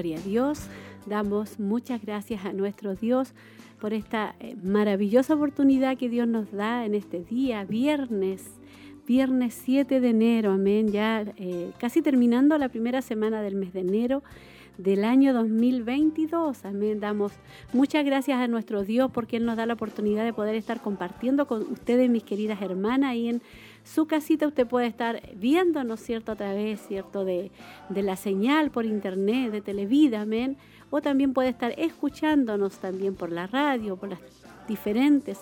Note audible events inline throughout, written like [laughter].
Gloria a Dios. Damos muchas gracias a nuestro Dios por esta eh, maravillosa oportunidad que Dios nos da en este día, viernes, viernes 7 de enero, amén, ya eh, casi terminando la primera semana del mes de enero del año 2022. Amén. Damos muchas gracias a nuestro Dios porque Él nos da la oportunidad de poder estar compartiendo con ustedes, mis queridas hermanas, y en su casita usted puede estar viendo, ¿no es cierto?, a través, ¿cierto?, de, de la señal por internet, de Televida, amén, o también puede estar escuchándonos también por la radio, por las diferentes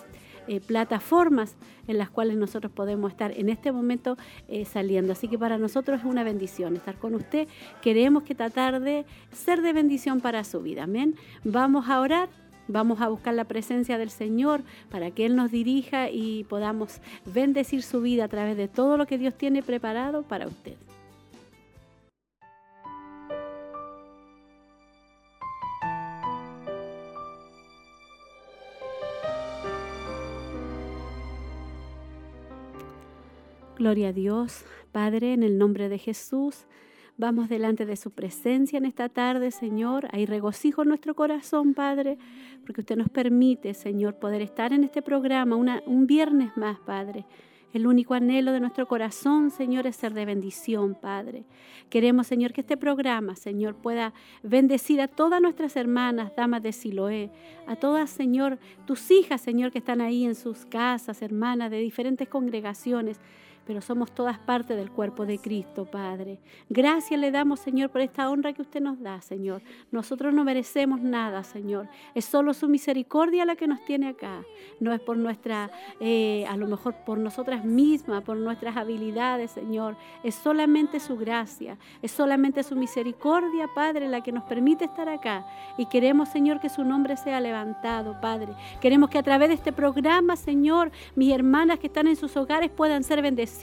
eh, plataformas en las cuales nosotros podemos estar en este momento eh, saliendo. Así que para nosotros es una bendición estar con usted. Queremos que esta tarde ser de bendición para su vida. Amén. Vamos a orar. Vamos a buscar la presencia del Señor para que Él nos dirija y podamos bendecir su vida a través de todo lo que Dios tiene preparado para usted. Gloria a Dios, Padre, en el nombre de Jesús. Vamos delante de su presencia en esta tarde, Señor. Hay regocijo en nuestro corazón, Padre, porque usted nos permite, Señor, poder estar en este programa un viernes más, Padre. El único anhelo de nuestro corazón, Señor, es ser de bendición, Padre. Queremos, Señor, que este programa, Señor, pueda bendecir a todas nuestras hermanas, damas de Siloé, a todas, Señor, tus hijas, Señor, que están ahí en sus casas, hermanas de diferentes congregaciones pero somos todas parte del cuerpo de Cristo, Padre. Gracias le damos, Señor, por esta honra que usted nos da, Señor. Nosotros no merecemos nada, Señor. Es solo su misericordia la que nos tiene acá. No es por nuestra, eh, a lo mejor por nosotras mismas, por nuestras habilidades, Señor. Es solamente su gracia, es solamente su misericordia, Padre, la que nos permite estar acá. Y queremos, Señor, que su nombre sea levantado, Padre. Queremos que a través de este programa, Señor, mis hermanas que están en sus hogares puedan ser bendecidas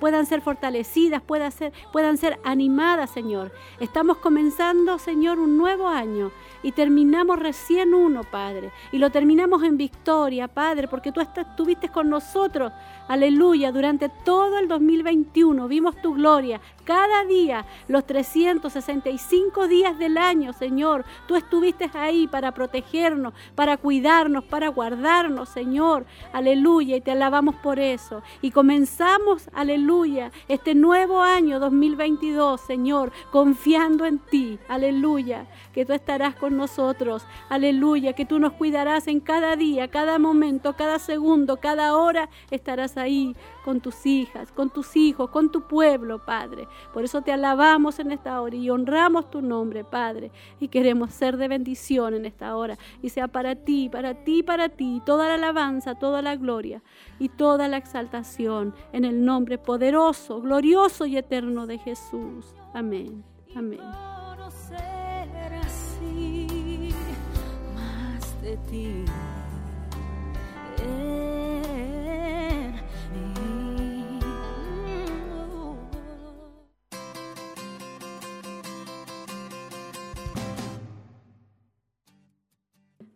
puedan ser fortalecidas, puedan ser, puedan ser animadas, Señor. Estamos comenzando, Señor, un nuevo año y terminamos recién uno, Padre. Y lo terminamos en victoria, Padre, porque tú estuviste con nosotros, aleluya, durante todo el 2021. Vimos tu gloria cada día, los 365 días del año, Señor. Tú estuviste ahí para protegernos, para cuidarnos, para guardarnos, Señor. Aleluya, y te alabamos por eso. Y comenzamos aleluya, este nuevo año 2022, Señor, confiando en ti, aleluya, que tú estarás con nosotros, aleluya, que tú nos cuidarás en cada día, cada momento, cada segundo, cada hora, estarás ahí con tus hijas, con tus hijos, con tu pueblo, Padre. Por eso te alabamos en esta hora y honramos tu nombre, Padre, y queremos ser de bendición en esta hora, y sea para ti, para ti, para ti, toda la alabanza, toda la gloria y toda la exaltación en el nombre poderoso, glorioso y eterno de Jesús. Amén. Amén.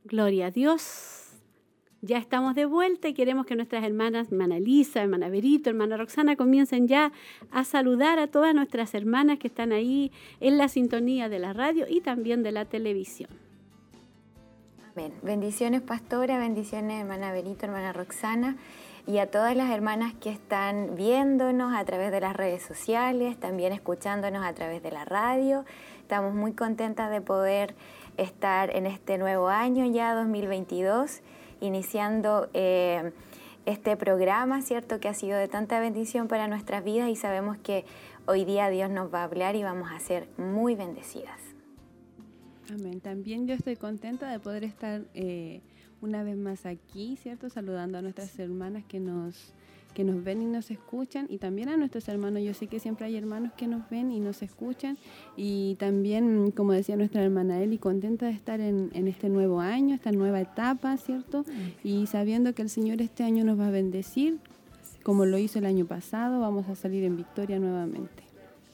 Gloria a Dios. Ya estamos de vuelta y queremos que nuestras hermanas, hermana Lisa, hermana Berito, hermana Roxana, comiencen ya a saludar a todas nuestras hermanas que están ahí en la sintonía de la radio y también de la televisión. Bendiciones, pastora, bendiciones, hermana Benito, hermana Roxana, y a todas las hermanas que están viéndonos a través de las redes sociales, también escuchándonos a través de la radio. Estamos muy contentas de poder estar en este nuevo año ya, 2022, iniciando eh, este programa, ¿cierto? Que ha sido de tanta bendición para nuestras vidas y sabemos que hoy día Dios nos va a hablar y vamos a ser muy bendecidas. Amén. También yo estoy contenta de poder estar eh, una vez más aquí, ¿cierto? Saludando a nuestras hermanas que nos, que nos ven y nos escuchan y también a nuestros hermanos. Yo sé que siempre hay hermanos que nos ven y nos escuchan y también, como decía nuestra hermana Eli, contenta de estar en, en este nuevo año, esta nueva etapa, ¿cierto? Y sabiendo que el Señor este año nos va a bendecir, como lo hizo el año pasado, vamos a salir en victoria nuevamente.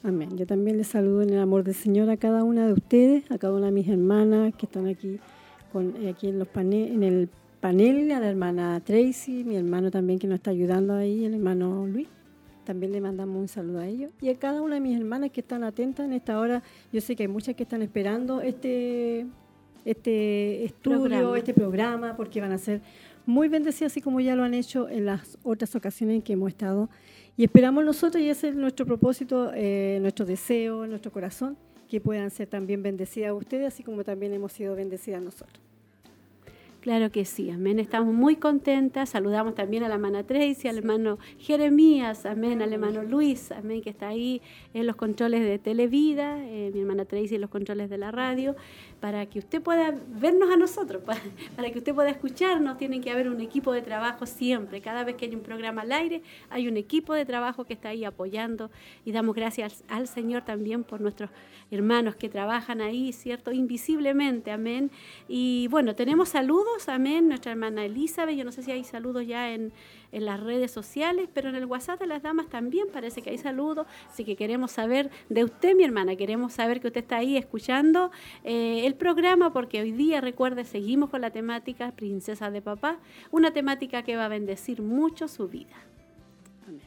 Amén. Yo también les saludo en el amor del Señor a cada una de ustedes, a cada una de mis hermanas que están aquí, con, eh, aquí en, los en el panel, a la hermana Tracy, mi hermano también que nos está ayudando ahí, el hermano Luis. También le mandamos un saludo a ellos. Y a cada una de mis hermanas que están atentas en esta hora. Yo sé que hay muchas que están esperando este, este estudio, este programa, porque van a ser muy bendecidas, así como ya lo han hecho en las otras ocasiones en que hemos estado y esperamos nosotros, y ese es nuestro propósito, eh, nuestro deseo, nuestro corazón, que puedan ser también bendecidas ustedes, así como también hemos sido bendecidas nosotros. Claro que sí, amén. Estamos muy contentas. Saludamos también a la hermana Tracy, al hermano Jeremías, amén, al hermano Luis, amén, que está ahí en los controles de Televida, eh, mi hermana Tracy en los controles de la radio, para que usted pueda vernos a nosotros, para, que usted pueda escucharnos. Tiene que haber un equipo de trabajo siempre. Cada vez que hay un programa al aire, hay un equipo de trabajo que está ahí apoyando y damos gracias al Señor también por nuestros hermanos que trabajan ahí, ¿cierto? Invisiblemente, amén. Y bueno, tenemos saludos, amén. Nuestra hermana Elizabeth, yo no sé si hay saludos ya en, en las redes sociales, pero en el WhatsApp de las damas también parece que hay saludos, así que queremos saber de usted, mi hermana, queremos saber que usted está ahí escuchando eh, el programa, porque hoy día, recuerde, seguimos con la temática Princesa de Papá, una temática que va a bendecir mucho su vida.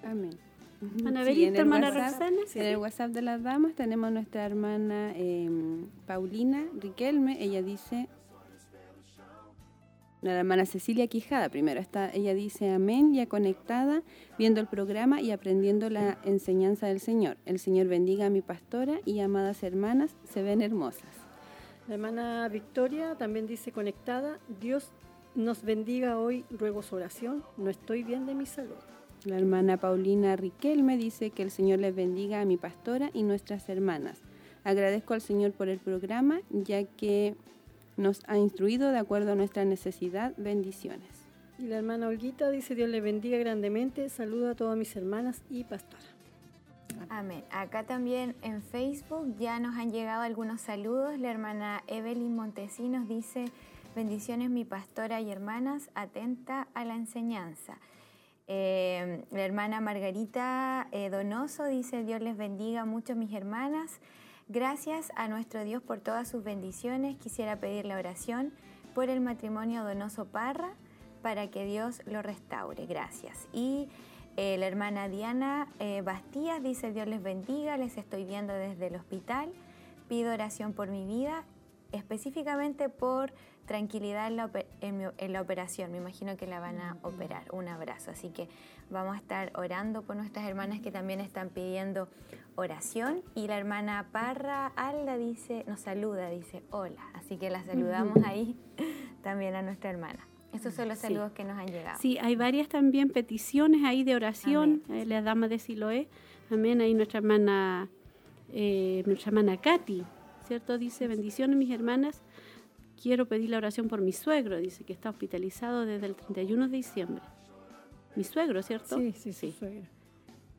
Amén. Hermana hermana Roxana. en el WhatsApp de las damas tenemos nuestra hermana em, Paulina Riquelme. Ella dice, la hermana Cecilia Quijada primero está, ella dice amén, ya conectada, viendo el programa y aprendiendo la enseñanza del Señor. El Señor bendiga a mi pastora y amadas hermanas, se ven hermosas. La hermana Victoria también dice conectada, Dios nos bendiga hoy, ruego su oración, no estoy bien de mi salud. La hermana Paulina Riquelme dice que el Señor les bendiga a mi pastora y nuestras hermanas. Agradezco al Señor por el programa, ya que nos ha instruido de acuerdo a nuestra necesidad. Bendiciones. Y la hermana Olguita dice, Dios le bendiga grandemente. Saludo a todas mis hermanas y pastora. Amén. Acá también en Facebook ya nos han llegado algunos saludos. La hermana Evelyn Montesinos dice, bendiciones mi pastora y hermanas, atenta a la enseñanza. Eh, la hermana Margarita eh, Donoso dice, Dios les bendiga mucho mis hermanas. Gracias a nuestro Dios por todas sus bendiciones. Quisiera pedir la oración por el matrimonio Donoso Parra para que Dios lo restaure. Gracias. Y eh, la hermana Diana eh, Bastías dice, Dios les bendiga, les estoy viendo desde el hospital. Pido oración por mi vida, específicamente por tranquilidad en la, operación. Me imagino que la van a operar. Un abrazo. Así que vamos a estar orando por nuestras hermanas que también están pidiendo oración y la hermana Parra Alda dice, nos saluda, dice hola, así que la saludamos ahí [laughs] también a nuestra hermana. Esos son los saludos que nos han llegado. Sí, hay varias también peticiones ahí de oración, eh, la dama de Siloé, amén, ahí nuestra hermana, eh, nuestra hermana Katy, ¿cierto? Dice, bendiciones mis hermanas, quiero pedir la oración por mi suegro, dice que está hospitalizado desde el 31 de diciembre. Mi suegro, ¿cierto? Sí, sí, sí. Suegro.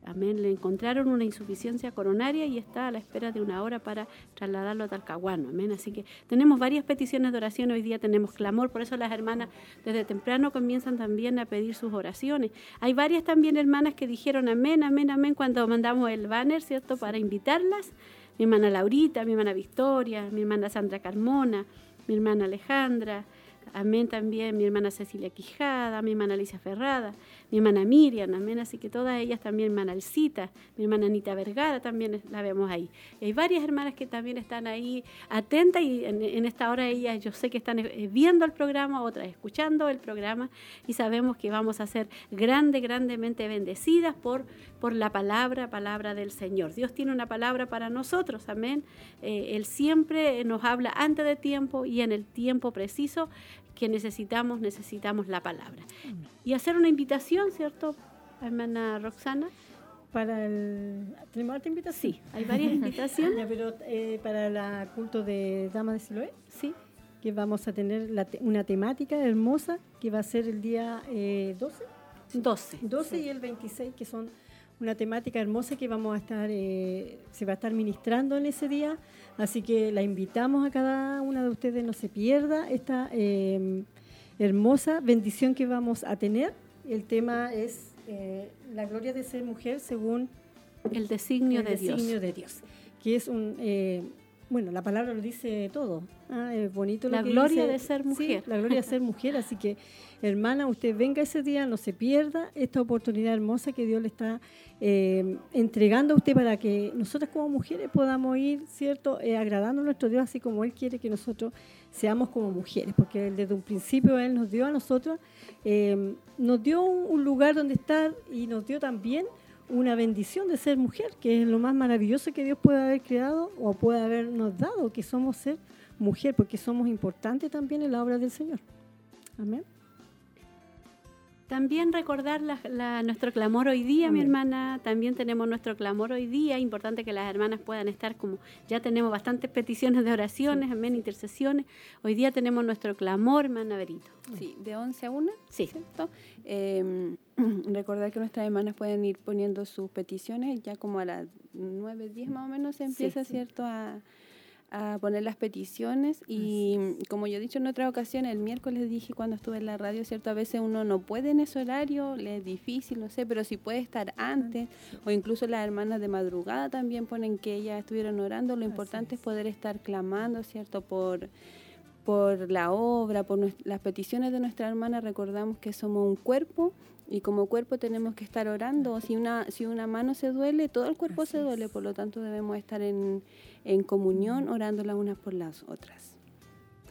Amén. Le encontraron una insuficiencia coronaria y está a la espera de una hora para trasladarlo a Talcahuano. Amén. Así que tenemos varias peticiones de oración. Hoy día tenemos clamor. Por eso las hermanas desde temprano comienzan también a pedir sus oraciones. Hay varias también hermanas que dijeron amén, amén, amén cuando mandamos el banner, ¿cierto? Para invitarlas. Mi hermana Laurita, mi hermana Victoria, mi hermana Sandra Carmona, mi hermana Alejandra, amén también mi hermana Cecilia Quijada, mi hermana Alicia Ferrada, mi hermana Miriam, amén, así que todas ellas también, mi hermana Alcita, mi hermana Anita Vergara también la vemos ahí. Hay varias hermanas que también están ahí atentas y en, esta hora ellas yo sé que están eh, viendo el programa, otras escuchando el programa y sabemos que vamos a ser grande, grandemente bendecidas por, por la palabra, palabra del Señor. Dios tiene una palabra para nosotros, amén. Eh, él siempre nos habla antes de tiempo y en el tiempo preciso que necesitamos, necesitamos la palabra. Y hacer una invitación, ¿cierto, hermana Roxana? Para el... ¿Tenemos otra invitación? Sí, hay varias invitaciones. [laughs] pero eh, para el culto de Dama de Siloé. Sí. Que vamos a tener una temática hermosa que va a ser el día 12. 12. 12 y el 26, que son una temática hermosa que vamos a estar, eh, se va a estar ministrando en ese día. Así que la invitamos a cada una de ustedes, no se pierda esta em, hermosa bendición que vamos a tener. El tema es eh, la gloria de ser mujer según el designio, de, designio de Dios, que es un eh, bueno, la palabra lo dice todo. Ah, es bonito la gloria de ser mujer. la gloria de ser mujer. Así que, [laughs] hermana, usted venga ese día, no se pierda esta oportunidad hermosa que Dios le está eh, entregando a usted para que nosotras como mujeres podamos ir, ¿cierto?, eh, agradando a nuestro Dios así como Él quiere que nosotros seamos como mujeres. Porque desde un principio Él nos dio a nosotros, eh, nos dio un lugar donde estar y nos dio también una bendición de ser mujer, que es lo más maravilloso que Dios puede haber creado o puede habernos dado, que somos ser mujer, porque somos importantes también en la obra del Señor. Amén. También recordar nuestro clamor hoy día, mi hermana. También tenemos nuestro clamor hoy día. Importante que las hermanas puedan estar como ya tenemos bastantes peticiones de oraciones, amén, intercesiones. Hoy día tenemos nuestro clamor, hermana Berito. Sí, de 11 a 1. Sí. ¿cierto? Em, [clears throat] recordar que nuestras hermanas pueden ir poniendo sus peticiones. Ya como a las 9, 10 más o menos se empieza, ¿cierto? A, a poner las peticiones y como yo he dicho en otra ocasión, el miércoles dije cuando estuve en la radio, ¿cierto? A veces uno no puede en ese horario, le es difícil, no sé, pero si puede estar antes o incluso las hermanas de madrugada también ponen que ellas estuvieron orando, lo importante es. poder estar clamando, ¿cierto? Por por la obra, por las peticiones de nuestra hermana, recordamos que somos un cuerpo y como cuerpo tenemos que estar orando. Si una, si una mano se duele, todo el cuerpo se duele, por lo tanto debemos estar en, en comunión, orando las unas por las otras.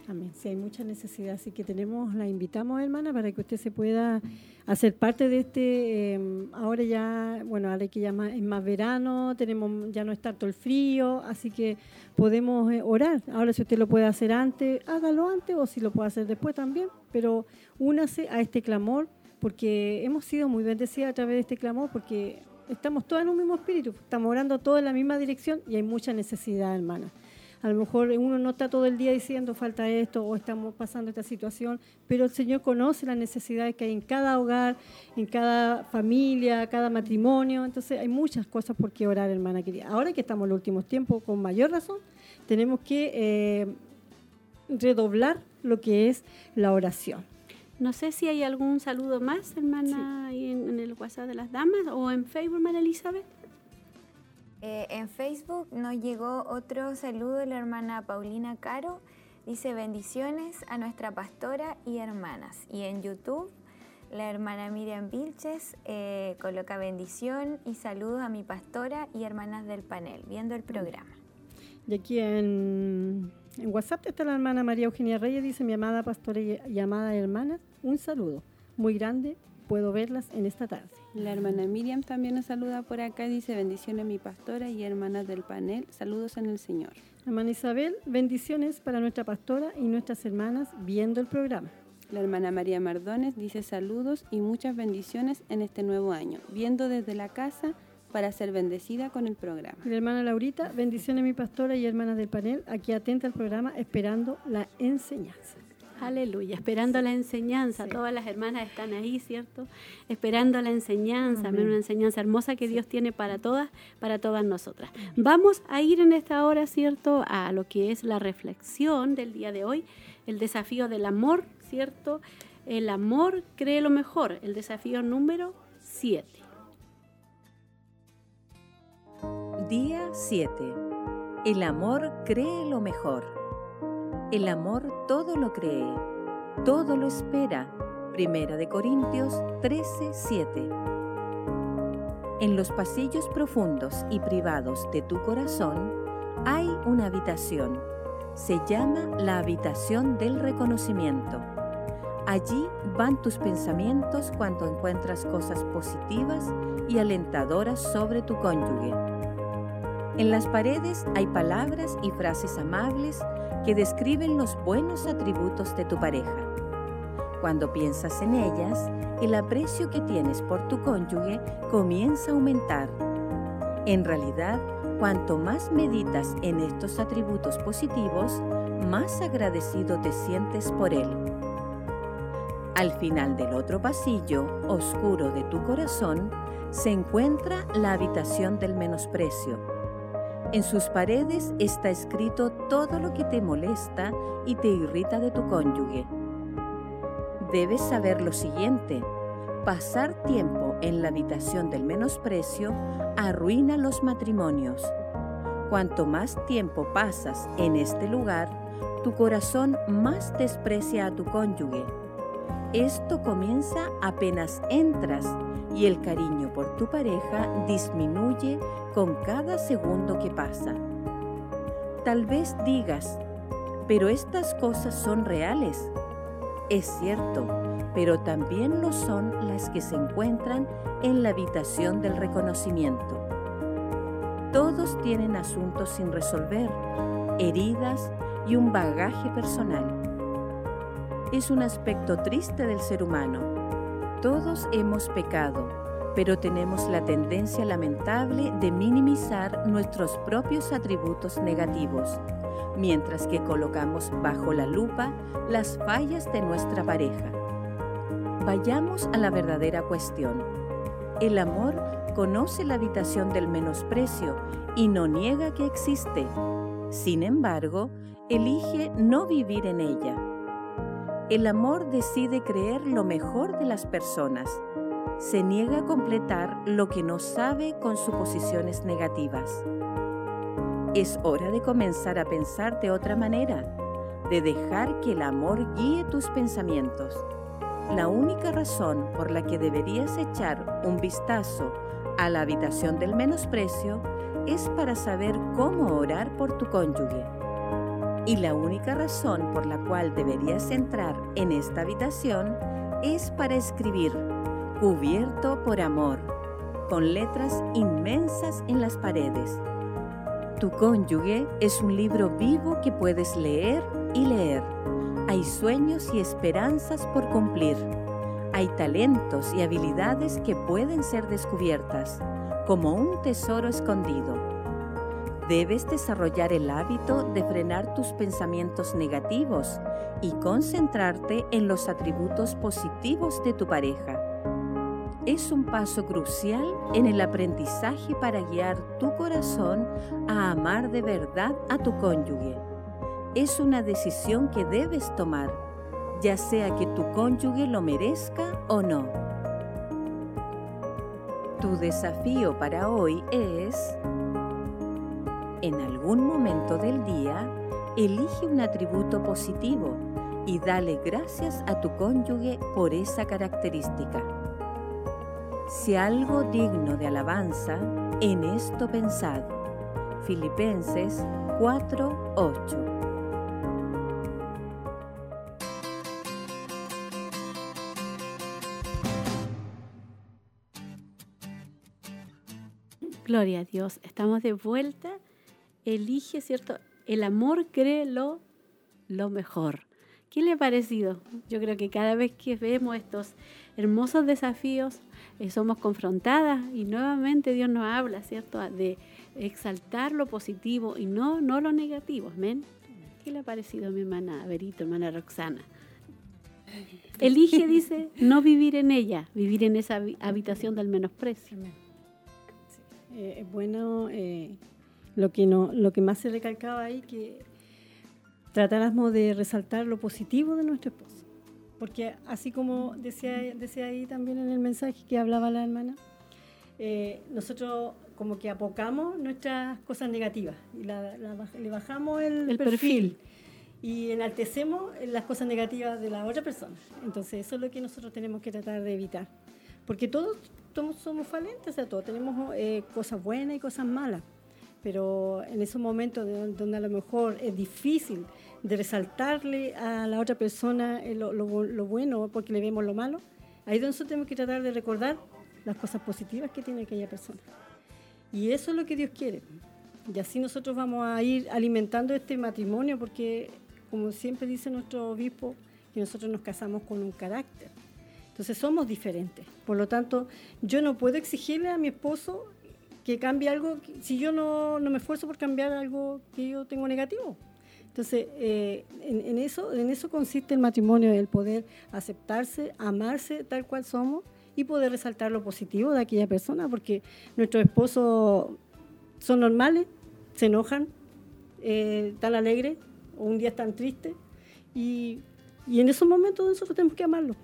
Amén. Sí, hay mucha necesidad, así que tenemos, la invitamos, hermana, para que usted se pueda hacer parte de este, em, ahora ya, bueno, ahora que ya es más verano, tenemos ya no está todo el frío, así que podemos eh, orar. Ahora si usted lo puede hacer antes, hágalo antes o si lo puede hacer después también, pero únase a este clamor porque hemos sido muy bendecidas a través de este clamor porque estamos todos en un mismo espíritu, estamos orando todos en la misma dirección y hay mucha necesidad, hermana. A lo mejor uno no está todo el día diciendo falta esto o estamos pasando esta situación, pero el Señor conoce las necesidades que hay en cada hogar, en cada familia, cada matrimonio. Entonces hay muchas cosas por qué orar, hermana querida. Ahora que estamos en los últimos tiempos, con mayor razón, tenemos que eh, redoblar lo que es la oración. No sé si hay algún saludo más, hermana, en, en, el WhatsApp de las damas o en Facebook, María Elizabeth. Eh, en Facebook nos llegó otro saludo de la hermana Paulina Caro. Dice bendiciones a nuestra pastora y hermanas. Y en YouTube la hermana Miriam Vilches eh, coloca bendición y saludos a mi pastora y hermanas del panel, viendo el programa. Y aquí en, en WhatsApp está la hermana María Eugenia Reyes, dice mi amada pastora y amada hermana, un saludo muy grande puedo verlas en esta tarde. La hermana Miriam también nos saluda por acá, dice bendiciones mi pastora y hermanas del panel, saludos en el Señor. Hermana Isabel, bendiciones para nuestra pastora y nuestras hermanas viendo el programa. La hermana María Mardones dice saludos y muchas bendiciones en este nuevo año, viendo desde la casa para ser bendecida con el programa. La hermana Laurita, bendiciones mi pastora y hermanas del panel, aquí atenta al programa esperando la enseñanza. Aleluya, esperando la enseñanza. Todas las hermanas están ahí, ¿cierto? Esperando la enseñanza, una enseñanza hermosa que Dios tiene para todas, para todas nosotras. Vamos a ir en esta hora, ¿cierto? A lo que es la reflexión del día de hoy, el desafío del amor, ¿cierto? El amor cree lo mejor, el desafío número 7. Día 7. El amor cree lo mejor. El amor todo lo cree, todo lo espera. Primera de Corintios 13, 7. En los pasillos profundos y privados de tu corazón hay una habitación. Se llama la habitación del reconocimiento. Allí van tus pensamientos cuando encuentras cosas positivas y alentadoras sobre tu cónyuge. En las paredes hay palabras y frases amables que describen los buenos atributos de tu pareja. Cuando piensas en ellas, el aprecio que tienes por tu cónyuge comienza a aumentar. En realidad, cuanto más meditas en estos atributos positivos, más agradecido te sientes por él. Al final del otro pasillo, oscuro de tu corazón, se encuentra la habitación del menosprecio. En sus paredes está escrito todo lo que te molesta y te irrita de tu cónyuge debes saber lo siguiente. Pasar tiempo en la habitación del menosprecio arruina los matrimonios. Cuanto más tiempo pasas en este lugar, tu corazón más desprecia a tu cónyuge. Esto comienza apenas entras y el cariño por tu pareja disminuye con cada segundo que pasa. Tal vez digas, pero estas cosas son reales es cierto, pero también lo son las que se encuentran en la habitación del reconocimiento. Todos tienen asuntos sin resolver, heridas y un bagaje personal. Es un aspecto triste del ser humano. Todos hemos pecado, pero tenemos la tendencia lamentable de minimizar nuestros propios atributos negativos mientras que colocamos bajo la lupa las fallas de nuestra pareja. Vayamos a la verdadera cuestión. El amor conoce la habitación del menosprecio y no niega que existe. Sin embargo, elige no vivir en ella. El amor decide creer lo mejor de las personas. Se niega a completar lo que no sabe con suposiciones negativas. Es hora de comenzar a pensar de otra manera, de dejar que el amor guíe tus pensamientos. La única razón por la que deberías echar un vistazo a la habitación del menosprecio es para saber cómo orar por tu cónyuge. Y la única razón por la cual deberías entrar en esta habitación es para escribir, cubierto por amor, con letras inmensas en las paredes tu cónyuge es un libro vivo que puedes leer y leer. Hay sueños y esperanzas por cumplir. Hay talentos y habilidades que pueden ser descubiertas, como un tesoro escondido. Debes desarrollar el hábito de frenar tus pensamientos negativos y concentrarte en los atributos positivos de tu pareja es un paso crucial en el aprendizaje para guiar tu corazón a amar de verdad a tu cónyuge. Es una decisión que debes tomar, ya sea que tu cónyuge lo merezca o no. Tu desafío para hoy es, en algún momento del día, elige un atributo positivo y dale gracias a tu cónyuge por esa característica. Si algo digno de alabanza, en esto pensad. Filipenses 4:8. Gloria a Dios, estamos de vuelta. Elige, ¿cierto? El amor cree lo, lo mejor. ¿Qué le ha parecido? Yo creo que cada vez que vemos estos hermosos desafíos, eh, somos confrontadas y nuevamente Dios nos habla, ¿cierto? De exaltar lo positivo y no, no lo negativo. Amén. ¿Qué le ha parecido a mi hermana Berito, hermana Roxana? Elige, dice, no vivir en ella, vivir en esa habitación del menosprecio. Eh, es bueno eh, lo, que no, lo que más se recalcaba ahí, que tratáramos de resaltar lo positivo de nuestro esposo porque así como decía, decía ahí también en el mensaje que hablaba la hermana, eh, nosotros como que apocamos nuestras cosas negativas y le bajamos el, perfil. y enaltecemos las cosas negativas de la otra persona. Entonces eso es lo que nosotros tenemos que tratar de evitar. Porque todos somos, falentes, o sea, todos tenemos eh, cosas buenas y cosas malas. Pero en esos momentos donde a lo mejor es difícil de resaltarle a la otra persona eh, lo, lo, bueno porque le vemos lo malo, ahí es donde nosotros tenemos que tratar de recordar las cosas positivas que tiene aquella persona. Y eso es lo que Dios quiere. Y así nosotros vamos a ir alimentando este matrimonio porque, como siempre dice nuestro obispo, que nosotros nos casamos con un carácter. Entonces somos diferentes. Por lo tanto, yo no puedo exigirle a mi esposo que cambie algo si yo no, no me esfuerzo por cambiar algo que yo tengo negativo. Entonces, eh, en, eso, en eso consiste el matrimonio, el poder aceptarse, amarse tal cual somos y poder resaltar lo positivo de aquella persona, porque nuestros esposos son normales, se enojan, eh, tan alegres, o un día están tristes, y, y en esos momentos nosotros tenemos que amarlo.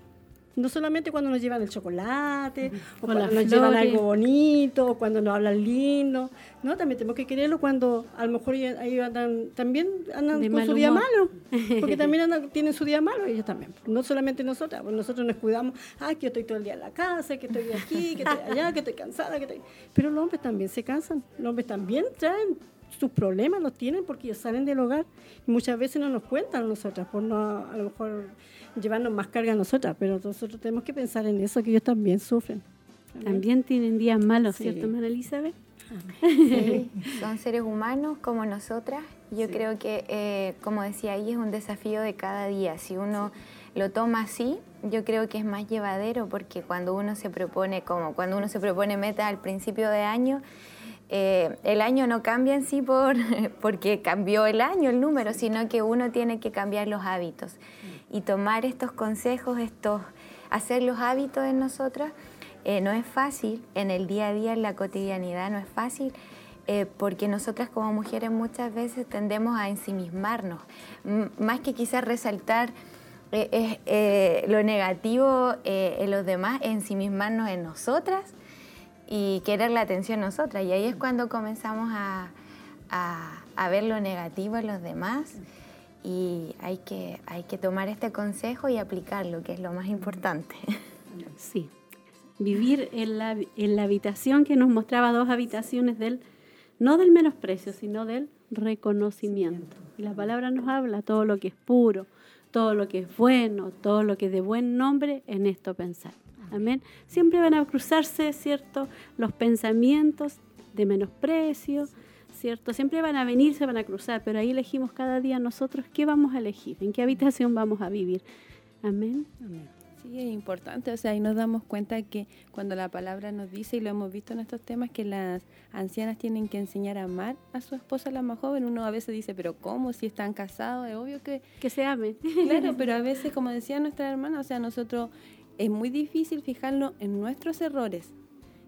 No solamente cuando nos llevan el chocolate, o, cuando nos llevan algo bonito, o cuando nos hablan lindo. No, también tenemos que quererlo cuando a lo mejor ellos andan, también andan con su día malo. [laughs] Porque también tienen su día malo ellos también. No solamente nosotras, pues nosotros nos cuidamos, ay, que yo estoy todo el día en la casa, que estoy aquí, que estoy allá, que estoy cansada, que estoy... Pero los hombres también se cansan. Los hombres también traen sus problemas, los tienen porque ellos salen del hogar y muchas veces no nos cuentan a nosotras, por no, a lo mejor llevarnos más carga a nosotras, pero nosotros tenemos que pensar en eso, que ellos también sufren. También tienen días malos, ¿cierto, María Elizabeth? Sí, [laughs] son seres humanos como nosotras. Yo creo que, eh, como decía ahí, es un desafío de cada día. Si uno lo toma así, yo creo que es más llevadero porque cuando uno se propone, como cuando uno se propone meta al principio de año, eh, el año no cambia en sí por, [laughs] porque cambió el año, el número, sino que uno tiene que cambiar los hábitos y tomar estos consejos, estos, hacer los hábitos en nosotras, eh, no es fácil, en el día a día, en la cotidianidad, no es fácil. Eh, porque nosotras como mujeres muchas veces tendemos a ensimismarnos, más que quizás resaltar eh, lo negativo en los demás, ensimismarnos en nosotras y querer la atención nosotras. Y ahí es cuando comenzamos a, a ver lo negativo en los demás y hay que, hay que tomar este consejo y aplicarlo, que es lo más importante. [laughs] Sí, vivir en la, en la habitación que nos mostraba dos habitaciones del, no del menosprecio, sino del reconocimiento. Y la palabra nos habla todo lo que es puro, todo lo que es bueno, todo lo que es de buen nombre, en esto pensar. Amén. Siempre van a cruzarse, ¿cierto? Los pensamientos de menosprecio, ¿cierto? Siempre van a venir, se van a cruzar, pero ahí elegimos cada día nosotros qué vamos a elegir, en qué habitación vamos a vivir. Amén. Sí, es importante, o sea, ahí nos damos cuenta que cuando la palabra nos dice, y lo hemos visto en estos temas, que las ancianas tienen que enseñar a amar a su esposa, la más joven, uno a veces dice, pero ¿cómo? Si están casados, es obvio que... Que se amen. Claro, [laughs] pero a veces, como decía nuestra hermana, o sea, nosotros es muy difícil fijarlo en nuestros errores,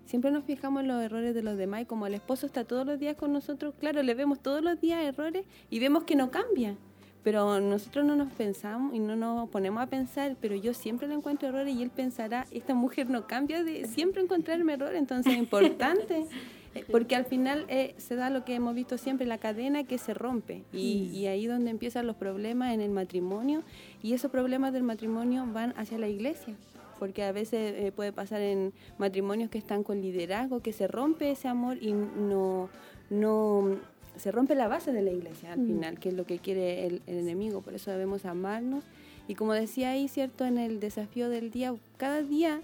siempre nos fijamos en los errores de los demás y como el esposo está todos los días con nosotros, claro, le vemos todos los días errores y vemos que no cambia. Pero nosotros no nos pensamos y no nos ponemos a pensar, pero yo siempre le encuentro errores y él pensará, esta mujer no cambia de siempre encontrarme errores, entonces es importante. [laughs] Eh, porque al final eh, se da lo que hemos visto siempre, la cadena que se rompe y, y, ahí donde empiezan los problemas en el matrimonio y esos problemas del matrimonio van hacia la iglesia porque a veces eh, puede pasar en matrimonios que están con liderazgo, que se rompe ese amor y no, no se rompe la base de la iglesia al mm. final, que es lo que quiere el, enemigo, por eso debemos amarnos. Y como decía ahí, ¿cierto? En el desafío del día, cada día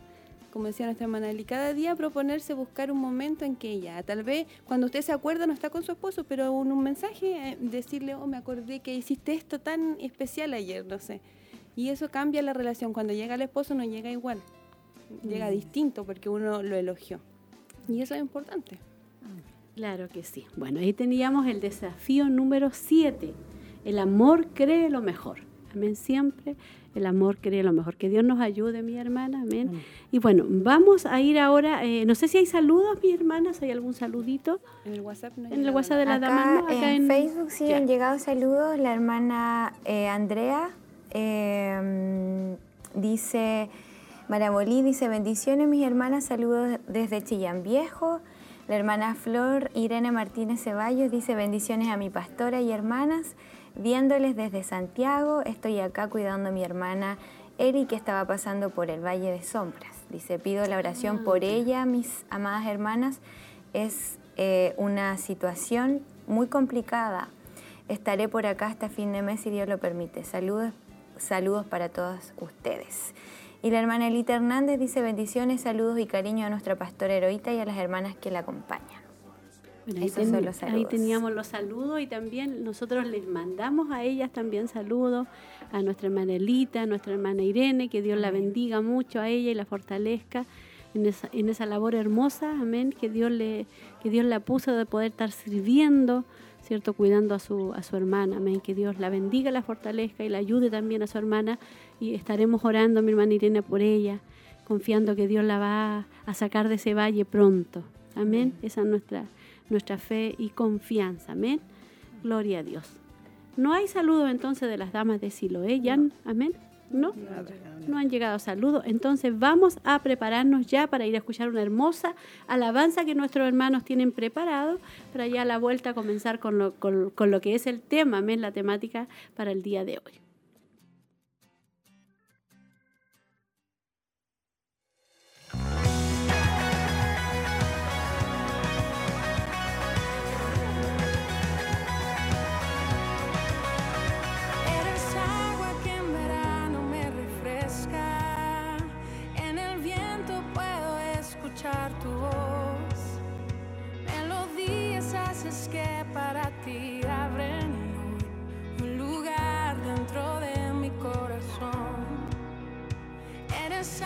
como decía nuestra hermana Eli, cada día proponerse buscar un momento en que ella, tal vez cuando usted se acuerda no está con su esposo, pero en un mensaje eh, decirle, oh, me acordé que hiciste esto tan especial ayer, no sé. Y eso cambia la relación. Cuando llega el esposo no llega igual, llega mm. distinto porque uno lo elogió. Y eso es importante. Claro que sí. Bueno, ahí teníamos el desafío número 7. El amor cree lo mejor. Amén siempre. El amor cree lo mejor. Que Dios nos ayude, mi hermana. Amén. Y bueno, vamos a ir ahora. Eh, no sé si hay saludos, mi hermanas. ¿Hay algún saludito? En el WhatsApp no En el WhatsApp de la dama. Acá en, Facebook sí han llegado saludos. La hermana eh, Andrea Em, dice Maramolí, dice bendiciones mis hermanas, saludos desde Chillán Viejo. La hermana Flor Irene Martínez Ceballos dice bendiciones a mi pastora y hermanas. viéndoles desde Santiago. Estoy acá cuidando a mi hermana Eri que estaba pasando por el Valle de Sombras. Dice, pido la oración por Ah. ella, mis amadas hermanas. Es eh, una situación muy complicada. Estaré por acá hasta fin de mes si Dios lo permite. Saludos, saludos para todos ustedes. Y la hermana Elita Hernández dice bendiciones, saludos y cariño a nuestra pastora Heroíta y a las hermanas que la acompañan. Bueno, ahí, Esos son los ahí saludos. teníamos los saludos y también nosotros les mandamos a ellas también saludos, a nuestra hermana Elita, a nuestra hermana Irene, que Dios la bendiga mucho a ella y la fortalezca en esa, en esa labor hermosa, amén, que Dios, le, que Dios la puso de poder estar sirviendo, ¿cierto? Cuidando a su, a su hermana, amén, que Dios la bendiga, la fortalezca y la ayude también a su hermana y estaremos orando, mi hermana Irene, por ella, confiando que Dios la va a sacar de ese valle pronto, amén, esa es nuestra nuestra fe y confianza. Amén. Gloria a Dios. No hay saludos entonces de las damas de Siloé, Jan. Amén. No, no han llegado saludos. Entonces vamos a prepararnos ya para ir a escuchar una hermosa alabanza que nuestros hermanos tienen preparado para ya a la vuelta comenzar con lo, con- con lo que es el tema, amén, la temática para el día de hoy. Para ti abren un lugar dentro de mi corazón. Eres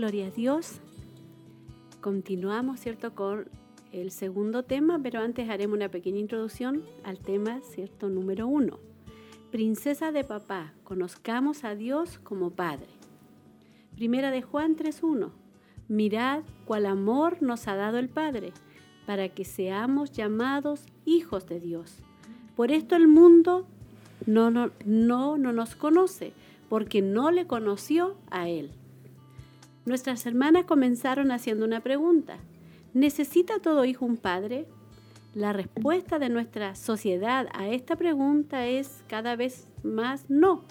Gloria a Dios. Continuamos, ¿cierto?, con el segundo tema, pero antes haremos una pequeña introducción al tema, ¿cierto?, número uno. Princesa de papá, conozcamos a Dios como Padre. Primera de Juan 3.1. Mirad cuál amor nos ha dado el Padre, para que seamos llamados hijos de Dios. Por esto el mundo no, no, no, no nos conoce, porque no le conoció a Él. Nuestras hermanas comenzaron haciendo una pregunta. ¿Necesita todo hijo un padre? La respuesta de nuestra sociedad a esta pregunta es cada vez más no,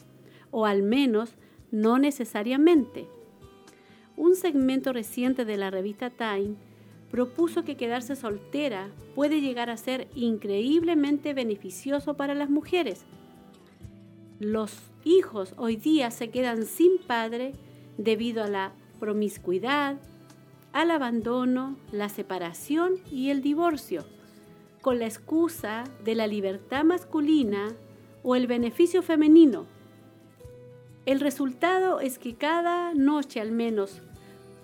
o al menos no necesariamente. Un segmento reciente de la revista Time propuso que quedarse soltera puede llegar a ser increíblemente beneficioso para las mujeres. Los hijos hoy día se quedan sin padre debido a la promiscuidad, al abandono, la separación y el divorcio, con la excusa de la libertad masculina o el beneficio femenino. El resultado es que cada noche al menos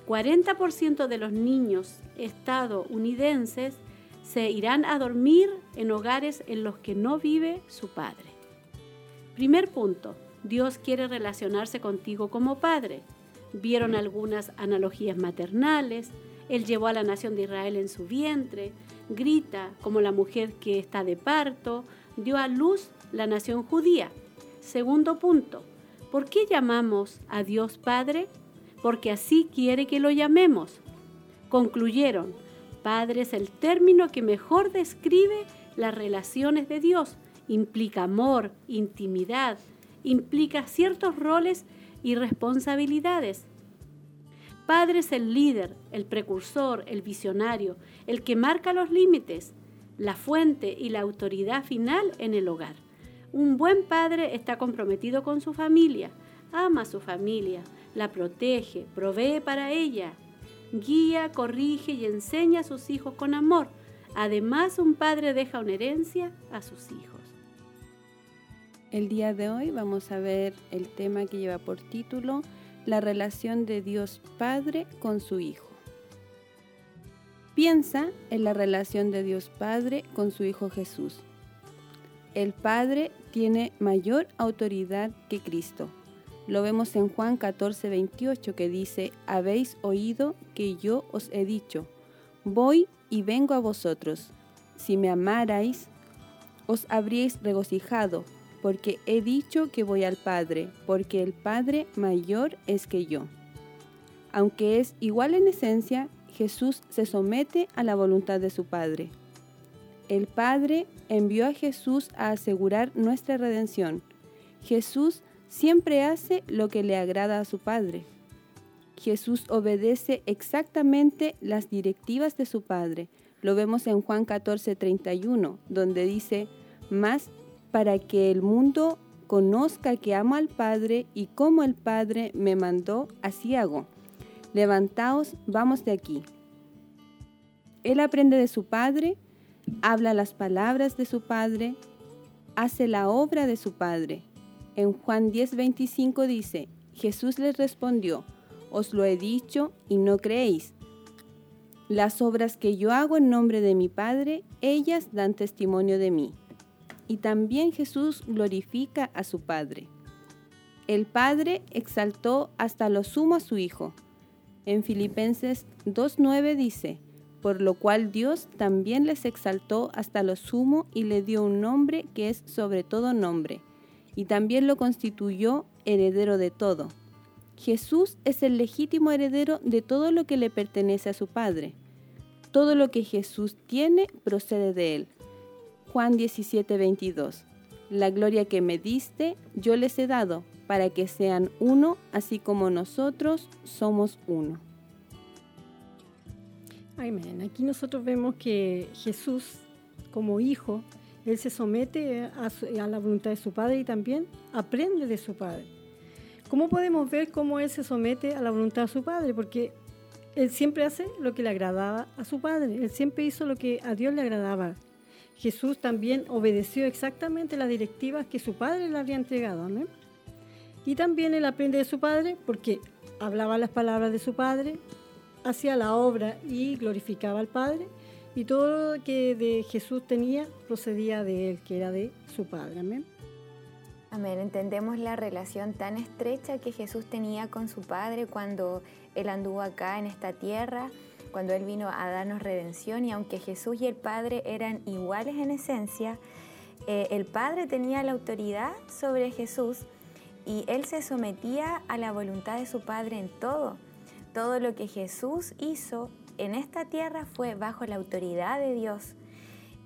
40% de los niños estadounidenses se irán a dormir en hogares en los que no vive su padre. Primer punto, Dios quiere relacionarse contigo como padre vieron algunas analogías maternales, él llevó a la nación de Israel en su vientre, grita como la mujer que está de parto, dio a luz la nación judía. Segundo punto, ¿por qué llamamos a Dios Padre? Porque así quiere que lo llamemos. Concluyeron, Padre es el término que mejor describe las relaciones de Dios. Implica amor, intimidad, implica ciertos roles y responsabilidades. Padre es el líder, el precursor, el visionario, el que marca los límites, la fuente y la autoridad final en el hogar. Un buen padre está comprometido con su familia, ama a su familia, la protege, provee para ella, guía, corrige y enseña a sus hijos con amor. Además, un padre deja una herencia a sus hijos. El día de hoy vamos a ver el tema que lleva por título La relación de Dios Padre con su Hijo. Piensa en la relación de Dios Padre con su Hijo Jesús. El Padre tiene mayor autoridad que Cristo. Lo vemos en Juan 14, 28 que dice, habéis oído que yo os he dicho, voy y vengo a vosotros. Si me amarais, os habríais regocijado porque he dicho que voy al Padre, porque el Padre mayor es que yo. Aunque es igual en esencia, Jesús se somete a la voluntad de su Padre. El Padre envió a Jesús a asegurar nuestra redención. Jesús siempre hace lo que le agrada a su Padre. Jesús obedece exactamente las directivas de su Padre. Lo vemos en Juan 14, 31, donde dice, más para que el mundo conozca que amo al Padre y como el Padre me mandó, así hago. Levantaos, vamos de aquí. Él aprende de su Padre, habla las palabras de su Padre, hace la obra de su Padre. En Juan 10:25 dice, Jesús les respondió, os lo he dicho y no creéis. Las obras que yo hago en nombre de mi Padre, ellas dan testimonio de mí y también Jesús glorifica a su Padre. El Padre exaltó hasta lo sumo a su Hijo. En Filipenses 2.9 dice, por lo cual Dios también les exaltó hasta lo sumo y le dio un nombre que es sobre todo nombre, y también lo constituyó heredero de todo. Jesús es el legítimo heredero de todo lo que le pertenece a su Padre. Todo lo que Jesús tiene procede de él. Juan 17, 22. La gloria que me diste, yo les he dado, para que sean uno, así como nosotros somos uno. Amén. Aquí nosotros vemos que Jesús, como hijo, él se somete a, a, la voluntad de su padre y también aprende de su padre. ¿Cómo podemos ver cómo él se somete a la voluntad de su padre? Porque él siempre hace lo que le agradaba a su padre, él siempre hizo lo que a Dios le agradaba. Jesús también obedeció exactamente las directivas que su padre le había entregado. Amén. Y también él aprende de su padre porque hablaba las palabras de su padre, hacía la obra y glorificaba al Padre. Y todo lo que de Jesús tenía procedía de él, que era de su Padre. Amén. Amén. Entendemos la relación tan estrecha que Jesús tenía con su Padre cuando Él anduvo acá en esta tierra, cuando Él vino a darnos redención. Y aunque Jesús y el Padre eran iguales en esencia, eh, el Padre tenía la autoridad sobre Jesús y Él se sometía a la voluntad de su Padre en todo. Todo lo que Jesús hizo en esta tierra fue bajo la autoridad de Dios.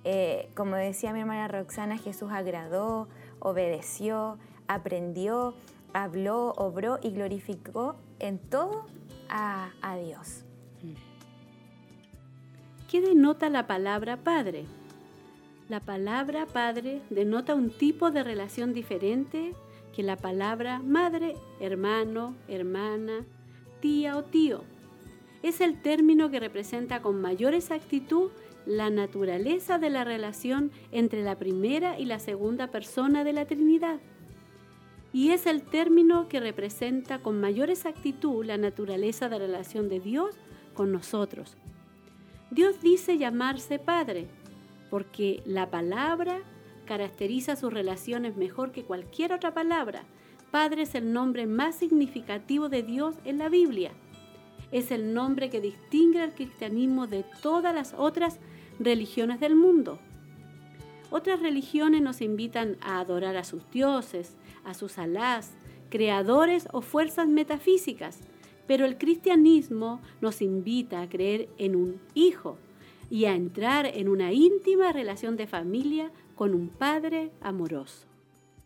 Eh, como decía mi hermana Roxana, Jesús agradó, obedeció, aprendió, habló, obró y glorificó en todo a, a Dios. ¿Qué denota la palabra padre? La palabra padre denota un tipo de relación diferente que la palabra madre, hermano, hermana, tía o tío. Es el término que representa con mayor exactitud la naturaleza de la relación entre la primera y la segunda persona de la Trinidad. Y es el término que representa con mayor exactitud la naturaleza de la relación de Dios con nosotros. Dios dice llamarse Padre, porque la palabra caracteriza sus relaciones mejor que cualquier otra palabra. Padre es el nombre más significativo de Dios en la Biblia. Es el nombre que distingue al cristianismo de todas las otras religiones del mundo. Otras religiones nos invitan a adorar a sus dioses, a sus alás, creadores o fuerzas metafísicas, pero el cristianismo nos invita a creer en un hijo y a entrar en una íntima relación de familia con un padre amoroso.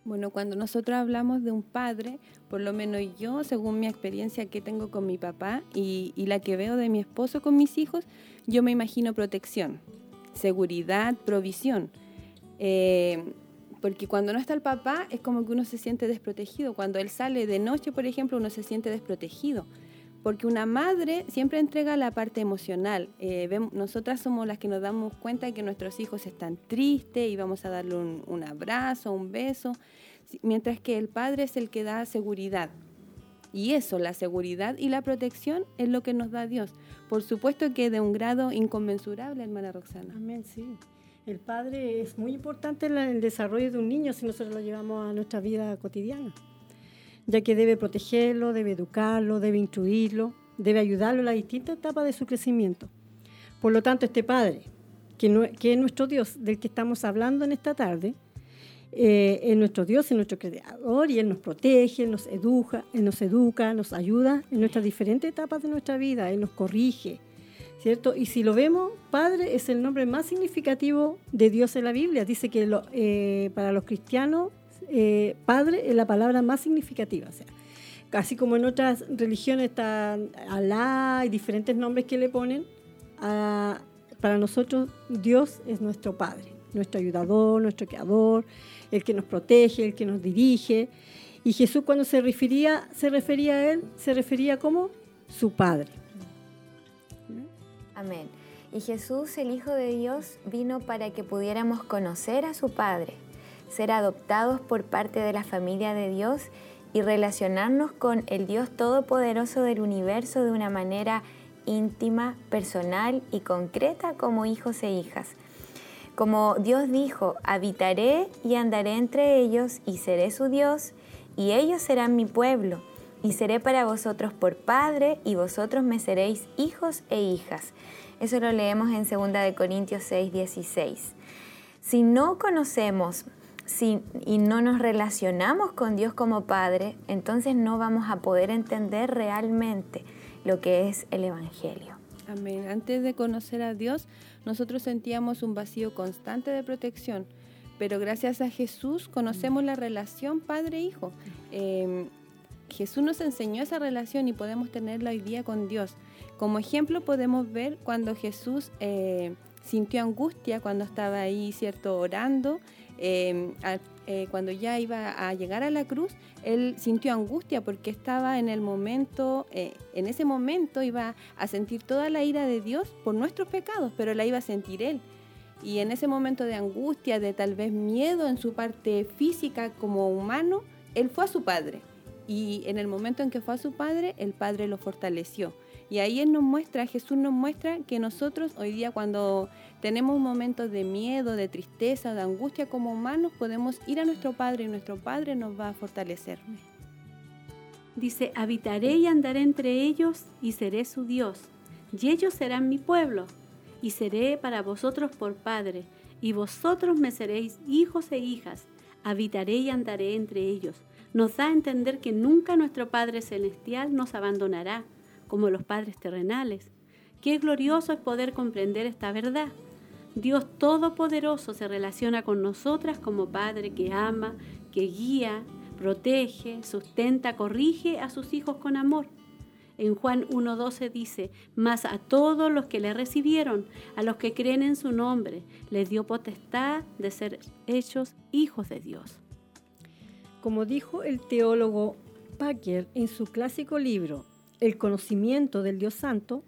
Bueno, cuando nosotros hablamos de un padre, por lo menos yo, según mi experiencia que tengo con mi papá y, la que veo de mi esposo con mis hijos, yo me imagino protección, seguridad, provisión. Eh, porque cuando no está el papá es como que uno se siente desprotegido. Cuando él sale de noche, por ejemplo, uno se siente desprotegido porque una madre siempre entrega la parte emocional. Eh, nosotras somos las que nos damos cuenta de que nuestros hijos están tristes y vamos a darle un, abrazo, un beso, mientras que el padre es el que da seguridad. Y eso, la seguridad y la protección es lo que nos da Dios. Por supuesto que de un grado inconmensurable, hermana Roxana. Amén, sí. El padre es muy importante en el desarrollo de un niño si nosotros lo llevamos a nuestra vida cotidiana ya que debe protegerlo, debe educarlo, debe instruirlo, debe ayudarlo en las distintas etapas de su crecimiento. Por lo tanto, este Padre, que, es nuestro Dios, del que estamos hablando en esta tarde, eh, es nuestro Dios, es nuestro creador y Él nos protege, nos educa, Él nos educa, nos ayuda en nuestras diferentes etapas de nuestra vida, Él nos corrige, ¿cierto? Y si lo vemos, Padre es el nombre más significativo de Dios en la Biblia. Dice que eh, para los cristianos eh, padre es la palabra más significativa. O sea, casi como en otras religiones está Alá y diferentes nombres que le ponen, para nosotros Dios es nuestro Padre, nuestro ayudador, nuestro creador, el que nos protege, el que nos dirige. Y Jesús cuando se refería, se refería a Él, se refería como su Padre. Amén. Y Jesús, el Hijo de Dios, vino para que pudiéramos conocer a su Padre ser adoptados por parte de la familia de Dios y relacionarnos con el Dios Todopoderoso del universo de una manera íntima, personal y concreta como hijos e hijas. Como Dios dijo, habitaré y andaré entre ellos y seré su Dios y ellos serán mi pueblo y seré para vosotros por Padre y vosotros me seréis hijos e hijas. Eso lo leemos en 2 Corintios 6, 16. Si no conocemos si, y no nos relacionamos con Dios como Padre, entonces no vamos a poder entender realmente lo que es el Evangelio. Amén. Antes de conocer a Dios, nosotros sentíamos un vacío constante de protección, pero gracias a Jesús conocemos la relación Padre-Hijo. Em, Jesús nos enseñó esa relación y podemos tenerla hoy día con Dios. Como ejemplo podemos ver cuando Jesús eh, sintió angustia cuando estaba ahí, ¿cierto?, orando Em, eh, cuando ya iba a llegar a la cruz, él sintió angustia porque estaba en el momento, eh, en ese momento iba a sentir toda la ira de Dios por nuestros pecados, pero la iba a sentir él. Y en ese momento de angustia, de tal vez miedo en su parte física como humano, él fue a su padre. Y en el momento en que fue a su padre, el padre lo fortaleció. Y ahí Él nos muestra, Jesús nos muestra que nosotros hoy día cuando tenemos momentos de miedo, de tristeza, de angustia como humanos, podemos ir a nuestro Padre y nuestro Padre nos va a fortalecer. Dice, habitaré y andaré entre ellos y seré su Dios, y ellos serán mi pueblo, y seré para vosotros por Padre, y vosotros me seréis hijos e hijas, habitaré y andaré entre ellos. Nos da a entender que nunca nuestro Padre Celestial nos abandonará, como los padres terrenales. Qué glorioso es poder comprender esta verdad. Dios Todopoderoso se relaciona con nosotras como Padre que ama, que guía, protege, sustenta, corrige a sus hijos con amor. En Juan 1.12 dice, mas a todos los que le recibieron, a los que creen en su nombre, les dio potestad de ser hechos hijos de Dios. Como dijo el teólogo Packer en su clásico libro, El conocimiento del Dios Santo,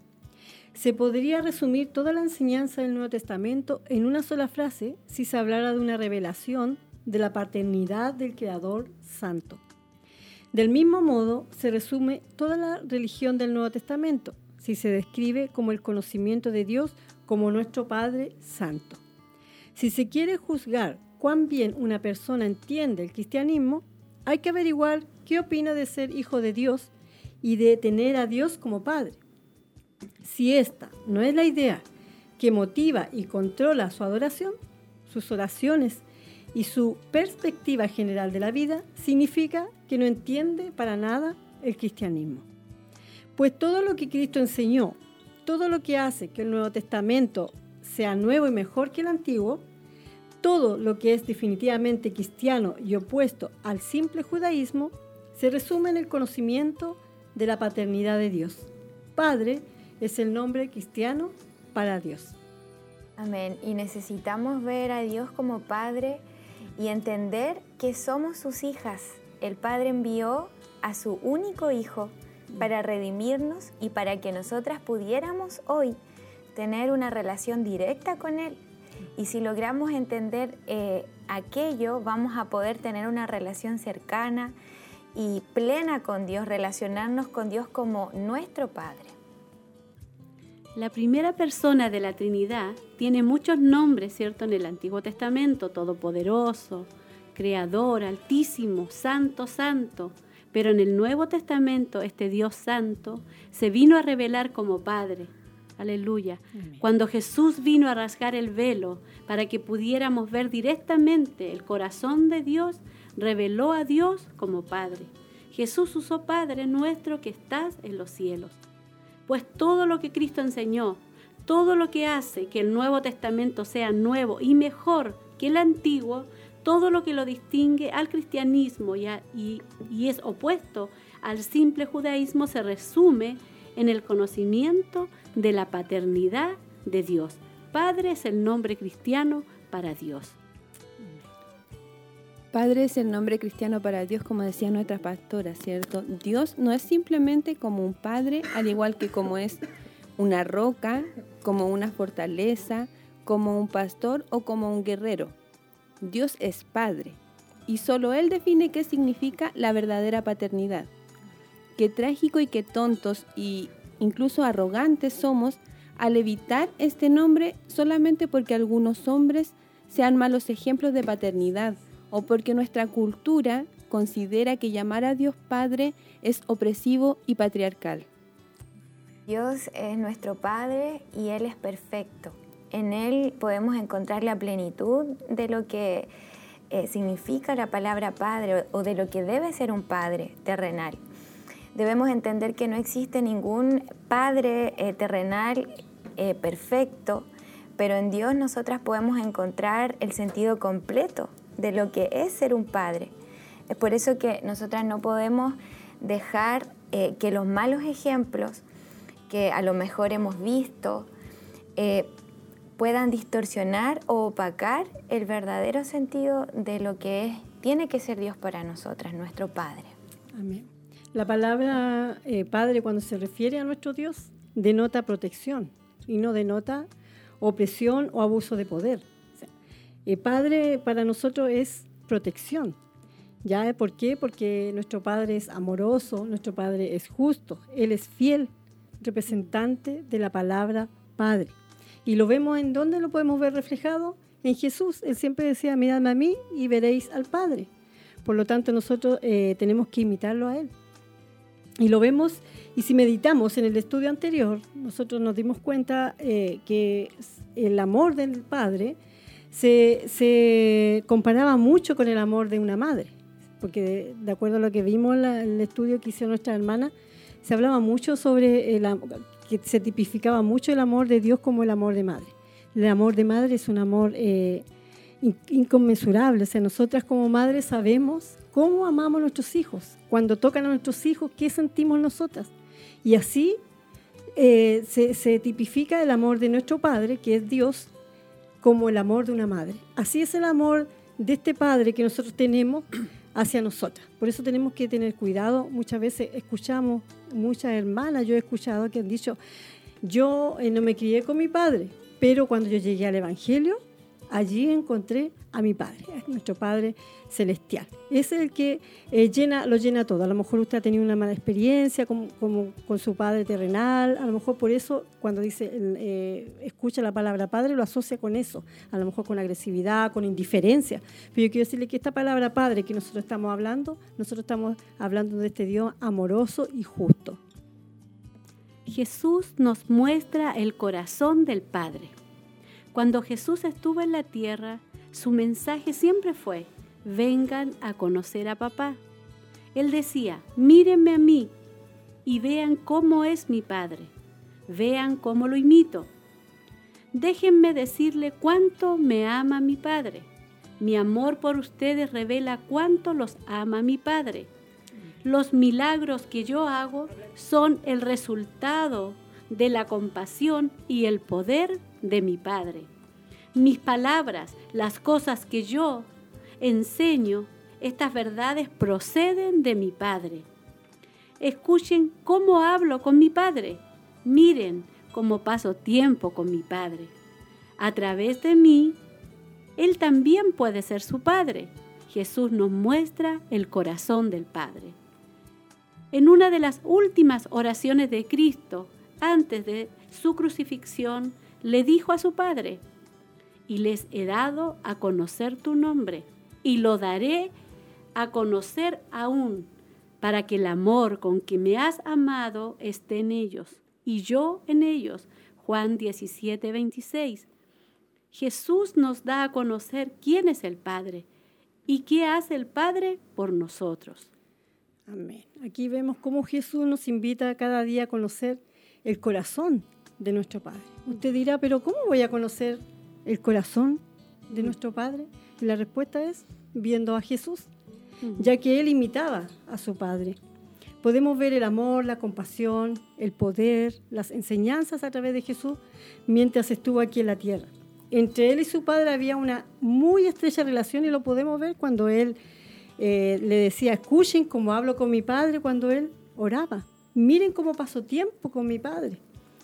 se podría resumir toda la enseñanza del Nuevo Testamento en una sola frase si se hablara de una revelación de la paternidad del Creador Santo. Del mismo modo, se resume toda la religión del Nuevo Testamento si se describe como el conocimiento de Dios como nuestro Padre Santo. Si se quiere juzgar cuán bien una persona entiende el cristianismo, hay que averiguar qué opina de ser hijo de Dios y de tener a Dios como Padre. Si esta no es la idea que motiva y controla su adoración, sus oraciones y su perspectiva general de la vida significa que no entiende para nada el cristianismo. Pues todo lo que Cristo enseñó, todo lo que hace que el Nuevo Testamento sea nuevo y mejor que el antiguo, todo lo que es definitivamente cristiano y opuesto al simple judaísmo, se resume en el conocimiento de la paternidad de Dios. Padre es el nombre cristiano para Dios. Amén. Y necesitamos ver a Dios como Padre y entender que somos sus hijas. El Padre envió a su único Hijo para redimirnos y para que nosotras pudiéramos hoy tener una relación directa con Él. Y si logramos entender eh, aquello, vamos a poder tener una relación cercana y plena con Dios, relacionarnos con Dios como nuestro Padre. La primera persona de la Trinidad tiene muchos nombres, ¿cierto? En el Antiguo Testamento, Todopoderoso, Creador, Altísimo, Santo, Santo. Pero en el Nuevo Testamento, este Dios Santo se vino a revelar como Padre. Aleluya. Cuando Jesús vino a rasgar el velo para que pudiéramos ver directamente el corazón de Dios, reveló a Dios como Padre. Jesús usó Padre nuestro que estás en los cielos. Pues todo lo que Cristo enseñó, todo lo que hace que el Nuevo Testamento sea nuevo y mejor que el antiguo, todo lo que lo distingue al cristianismo y, y, es opuesto al simple judaísmo se resume en el conocimiento de la paternidad de Dios. Padre es el nombre cristiano para Dios. Padre es el nombre cristiano para Dios, como decía nuestra pastora, ¿cierto? Dios no es simplemente como un padre, al igual que como es una roca, como una fortaleza, como un pastor o como un guerrero. Dios es Padre, y solo Él define qué significa la verdadera paternidad. Qué trágico y qué tontos y incluso arrogantes somos al evitar este nombre solamente porque algunos hombres sean malos ejemplos de paternidad o porque nuestra cultura considera que llamar a Dios Padre es opresivo y patriarcal. Dios es nuestro Padre y Él es perfecto. En Él podemos encontrar la plenitud de lo que eh, significa la palabra Padre o de lo que debe ser un Padre terrenal. Debemos entender que no existe ningún Padre eh, terrenal eh, perfecto, pero en Dios nosotras podemos encontrar el sentido completo de lo que es ser un padre. Es por eso que nosotras no podemos dejar eh, que los malos ejemplos que a lo mejor hemos visto puedan distorsionar o opacar el verdadero sentido de lo que es, tiene que ser Dios para nosotras, nuestro Padre. Amén. La palabra eh, Padre cuando se refiere a nuestro Dios denota protección y no denota opresión o abuso de poder. O sea, el Padre para nosotros es protección. ¿Ya? ¿Por qué? Porque nuestro Padre es amoroso, nuestro Padre es justo, Él es fiel representante de la palabra Padre. Y lo vemos en dónde lo podemos ver reflejado en Jesús. Él siempre decía, miradme a mí y veréis al Padre. Por lo tanto, nosotros eh, tenemos que imitarlo a Él. Y lo vemos, y si meditamos en el estudio anterior, nosotros nos dimos cuenta eh, que el amor del Padre se, se, comparaba mucho con el amor de una madre. Porque de, acuerdo a lo que vimos en el estudio que hizo nuestra hermana, se hablaba mucho sobre el, que se tipificaba mucho el amor de Dios como el amor de madre. El amor de madre es un amor eh, inconmensurable. O sea, nosotras como madres sabemos cómo amamos a nuestros hijos. Cuando tocan a nuestros hijos, ¿qué sentimos nosotras? Y así eh, se, se tipifica el amor de nuestro Padre, que es Dios, como el amor de una madre. Así es el amor de este Padre que nosotros tenemos hacia nosotras. Por eso tenemos que tener cuidado. Muchas veces escuchamos, muchas hermanas, yo he escuchado que han dicho, yo eh, no me crié con mi padre, pero cuando yo llegué al Evangelio, allí encontré a mi Padre, nuestro Padre celestial. Es el que eh, llena, lo llena todo. A lo mejor usted ha tenido una mala experiencia con, con su Padre terrenal, a lo mejor por eso cuando dice, eh, escucha la palabra Padre, lo asocia con eso, a lo mejor con agresividad, con indiferencia. Pero yo quiero decirle que esta palabra Padre que nosotros estamos hablando, nosotros estamos hablando de este Dios amoroso y justo. Jesús nos muestra el corazón del Padre. Cuando Jesús estuvo en la tierra, su mensaje siempre fue, vengan a conocer a papá. Él decía, mírenme a mí y vean cómo es mi Padre, vean cómo lo imito. Déjenme decirle cuánto me ama mi Padre. Mi amor por ustedes revela cuánto los ama mi Padre. Los milagros que yo hago son el resultado de la compasión y el poder de mi Padre. Mis palabras, las cosas que yo enseño, estas verdades proceden de mi Padre. Escuchen cómo hablo con mi Padre. Miren cómo paso tiempo con mi Padre. A través de mí, Él también puede ser su Padre. Jesús nos muestra el corazón del Padre. En una de las últimas oraciones de Cristo, antes de su crucifixión, le dijo a su Padre, y les he dado a conocer tu nombre, y lo daré a conocer aún, para que el amor con que me has amado esté en ellos, y yo en ellos. Juan 17, 26. Jesús nos da a conocer quién es el Padre y qué hace el Padre por nosotros. Amén. Aquí vemos cómo Jesús nos invita cada día a conocer el corazón de nuestro Padre. Usted dirá, pero ¿cómo voy a conocer el corazón de nuestro Padre? Y la respuesta es viendo a Jesús, ya que Él imitaba a su Padre. Podemos ver el amor, la compasión, el poder, las enseñanzas a través de Jesús mientras estuvo aquí en la tierra. Entre Él y su Padre había una muy estrecha relación y lo podemos ver cuando Él eh, le decía, escuchen cómo hablo con mi Padre cuando Él oraba. Miren cómo pasó tiempo con mi Padre.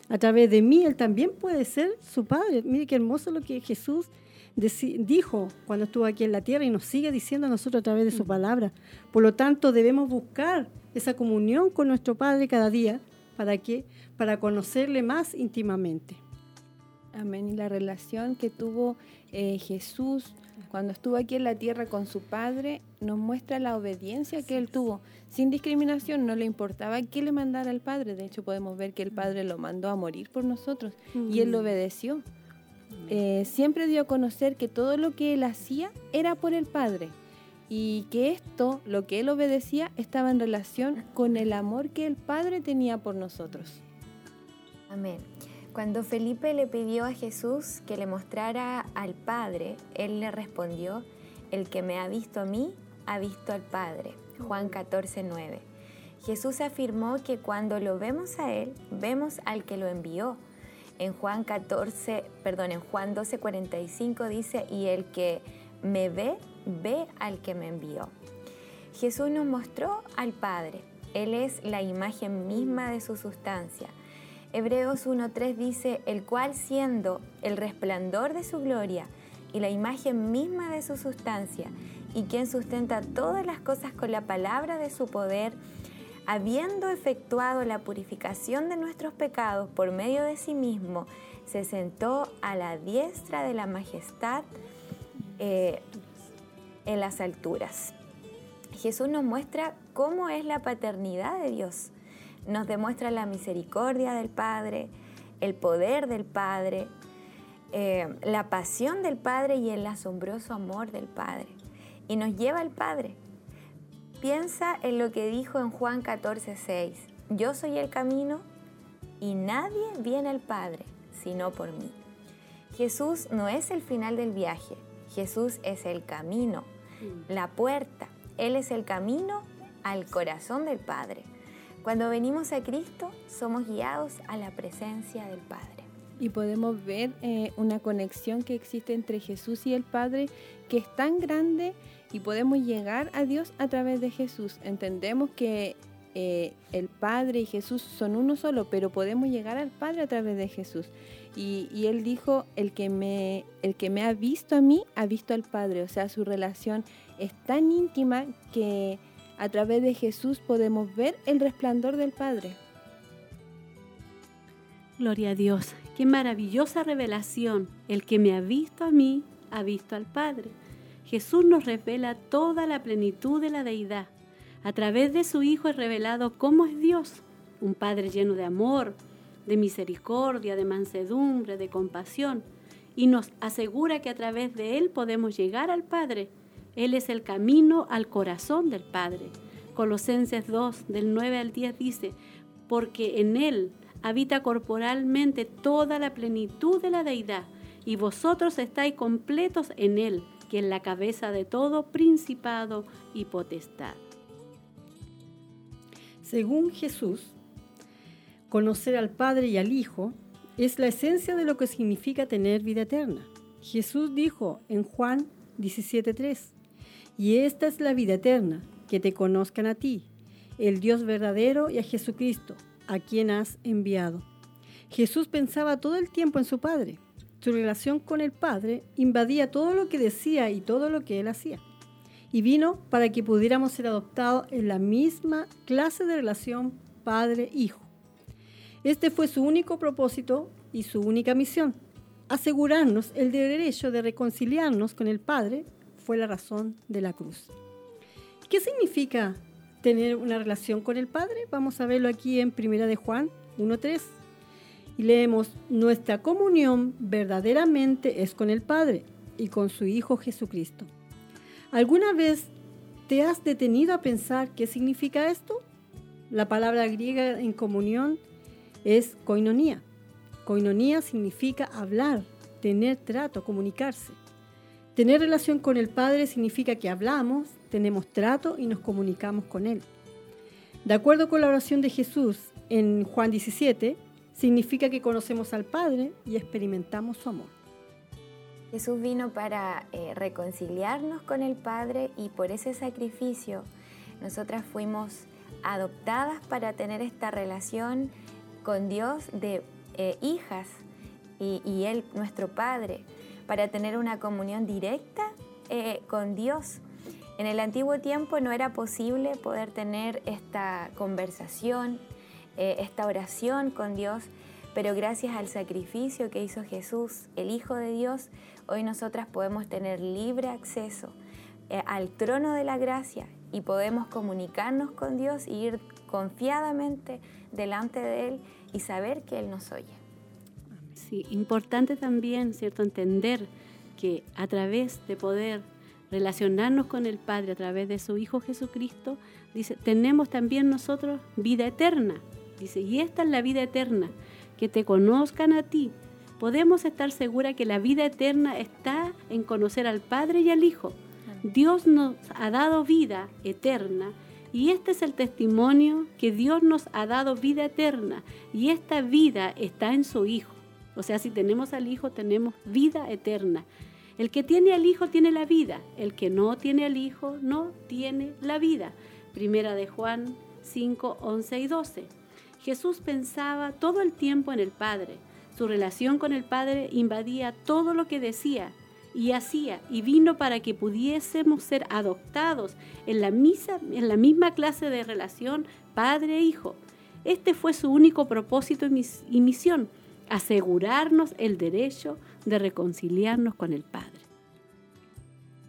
A través de mí, Él también puede ser su Padre. Miren qué hermoso lo que Jesús dijo cuando estuvo aquí en la tierra y nos sigue diciendo a nosotros a través de su palabra. Por lo tanto, debemos buscar esa comunión con nuestro Padre cada día. ¿Para qué? Para conocerle más íntimamente. Amén. Y la relación que tuvo eh, Jesús cuando estuvo aquí en la tierra con su padre, nos muestra la obediencia que él tuvo. Sin discriminación, no le importaba qué le mandara al padre. De hecho, podemos ver que el padre lo mandó a morir por nosotros y él lo obedeció. Eh, siempre dio a conocer que todo lo que él hacía era por el padre y que esto, lo que él obedecía, estaba en relación con el amor que el padre tenía por nosotros. Amén. Cuando Felipe le pidió a Jesús que le mostrara al Padre, él le respondió, el que me ha visto a mí, ha visto al Padre. Juan 14, 9. Jesús afirmó que cuando lo vemos a Él, vemos al que lo envió. En Juan 14, perdón, en Juan 12, 45 dice, y el que me ve, ve al que me envió. Jesús nos mostró al Padre. Él es la imagen misma de su sustancia. Hebreos 1.3 dice, el cual siendo el resplandor de su gloria y la imagen misma de su sustancia, y quien sustenta todas las cosas con la palabra de su poder, habiendo efectuado la purificación de nuestros pecados por medio de sí mismo, se sentó a la diestra de la majestad eh, en las alturas. Jesús nos muestra cómo es la paternidad de Dios. Nos demuestra la misericordia del Padre, el poder del Padre, eh, la pasión del Padre y el asombroso amor del Padre. Y nos lleva al Padre. Piensa en lo que dijo en Juan 14, 6. Yo soy el camino y nadie viene al Padre sino por mí. Jesús no es el final del viaje, Jesús es el camino, la puerta. Él es el camino al corazón del Padre. Cuando venimos a Cristo, somos guiados a la presencia del Padre. Y podemos ver eh, una conexión que existe entre Jesús y el Padre que es tan grande y podemos llegar a Dios a través de Jesús. Entendemos que eh, el Padre y Jesús son uno solo, pero podemos llegar al Padre a través de Jesús. Y, él dijo, el que, me, el que me ha visto a mí, ha visto al Padre. O sea, su relación es tan íntima que a través de Jesús podemos ver el resplandor del Padre. Gloria a Dios, qué maravillosa revelación. El que me ha visto a mí, ha visto al Padre. Jesús nos revela toda la plenitud de la deidad. A través de su Hijo es revelado cómo es Dios, un Padre lleno de amor, de misericordia, de mansedumbre, de compasión, y nos asegura que a través de Él podemos llegar al Padre. Él es el camino al corazón del Padre. Colosenses 2, del 9 al 10 dice, porque en Él habita corporalmente toda la plenitud de la deidad, y vosotros estáis completos en Él, que es la cabeza de todo principado y potestad. Según Jesús, conocer al Padre y al Hijo es la esencia de lo que significa tener vida eterna. Jesús dijo en Juan 17:3, y esta es la vida eterna, que te conozcan a ti, el Dios verdadero y a Jesucristo, a quien has enviado. Jesús pensaba todo el tiempo en su Padre. Su relación con el Padre invadía todo lo que decía y todo lo que él hacía y vino para que pudiéramos ser adoptados en la misma clase de relación padre-hijo. Este fue su único propósito y su única misión. Asegurarnos el derecho de reconciliarnos con el Padre fue la razón de la cruz. ¿Qué significa tener una relación con el Padre? Vamos a verlo aquí en Primera de Juan 1.3. Y leemos, nuestra comunión verdaderamente es con el Padre y con su Hijo Jesucristo. ¿Alguna vez te has detenido a pensar qué significa esto? La palabra griega en comunión es koinonía. Koinonía significa hablar, tener trato, comunicarse. Tener relación con el Padre significa que hablamos, tenemos trato y nos comunicamos con Él. De acuerdo con la oración de Jesús en Juan 17, significa que conocemos al Padre y experimentamos su amor. Jesús vino para eh, reconciliarnos con el Padre y por ese sacrificio nosotras fuimos adoptadas para tener esta relación con Dios de eh, hijas y, Él, nuestro Padre, para tener una comunión directa eh, con Dios. En el antiguo tiempo no era posible poder tener esta conversación, esta oración con Dios, pero gracias al sacrificio que hizo Jesús, el Hijo de Dios, Hoy nosotras podemos tener libre acceso eh, al trono de la gracia y podemos comunicarnos con Dios y ir confiadamente delante de Él y saber que Él nos oye. Sí, importante también, ¿cierto?, entender que a través de poder relacionarnos con el Padre, a través de su Hijo Jesucristo, dice, tenemos también nosotros vida eterna. Dice, y esta es la vida eterna, que te conozcan a ti, podemos estar seguras que la vida eterna está en conocer al Padre y al Hijo. Dios nos ha dado vida eterna y este es el testimonio que Dios nos ha dado vida eterna y esta vida está en su Hijo. O sea, si tenemos al Hijo, tenemos vida eterna. El que tiene al Hijo tiene la vida, el que no tiene al Hijo no tiene la vida. Primera de Juan 5, 11 y 12. Jesús pensaba todo el tiempo en el Padre. Su relación con el Padre invadía todo lo que decía y hacía y vino para que pudiésemos ser adoptados en la, misa, en la misma clase de relación padre-hijo. Este fue su único propósito y misión, asegurarnos el derecho de reconciliarnos con el Padre.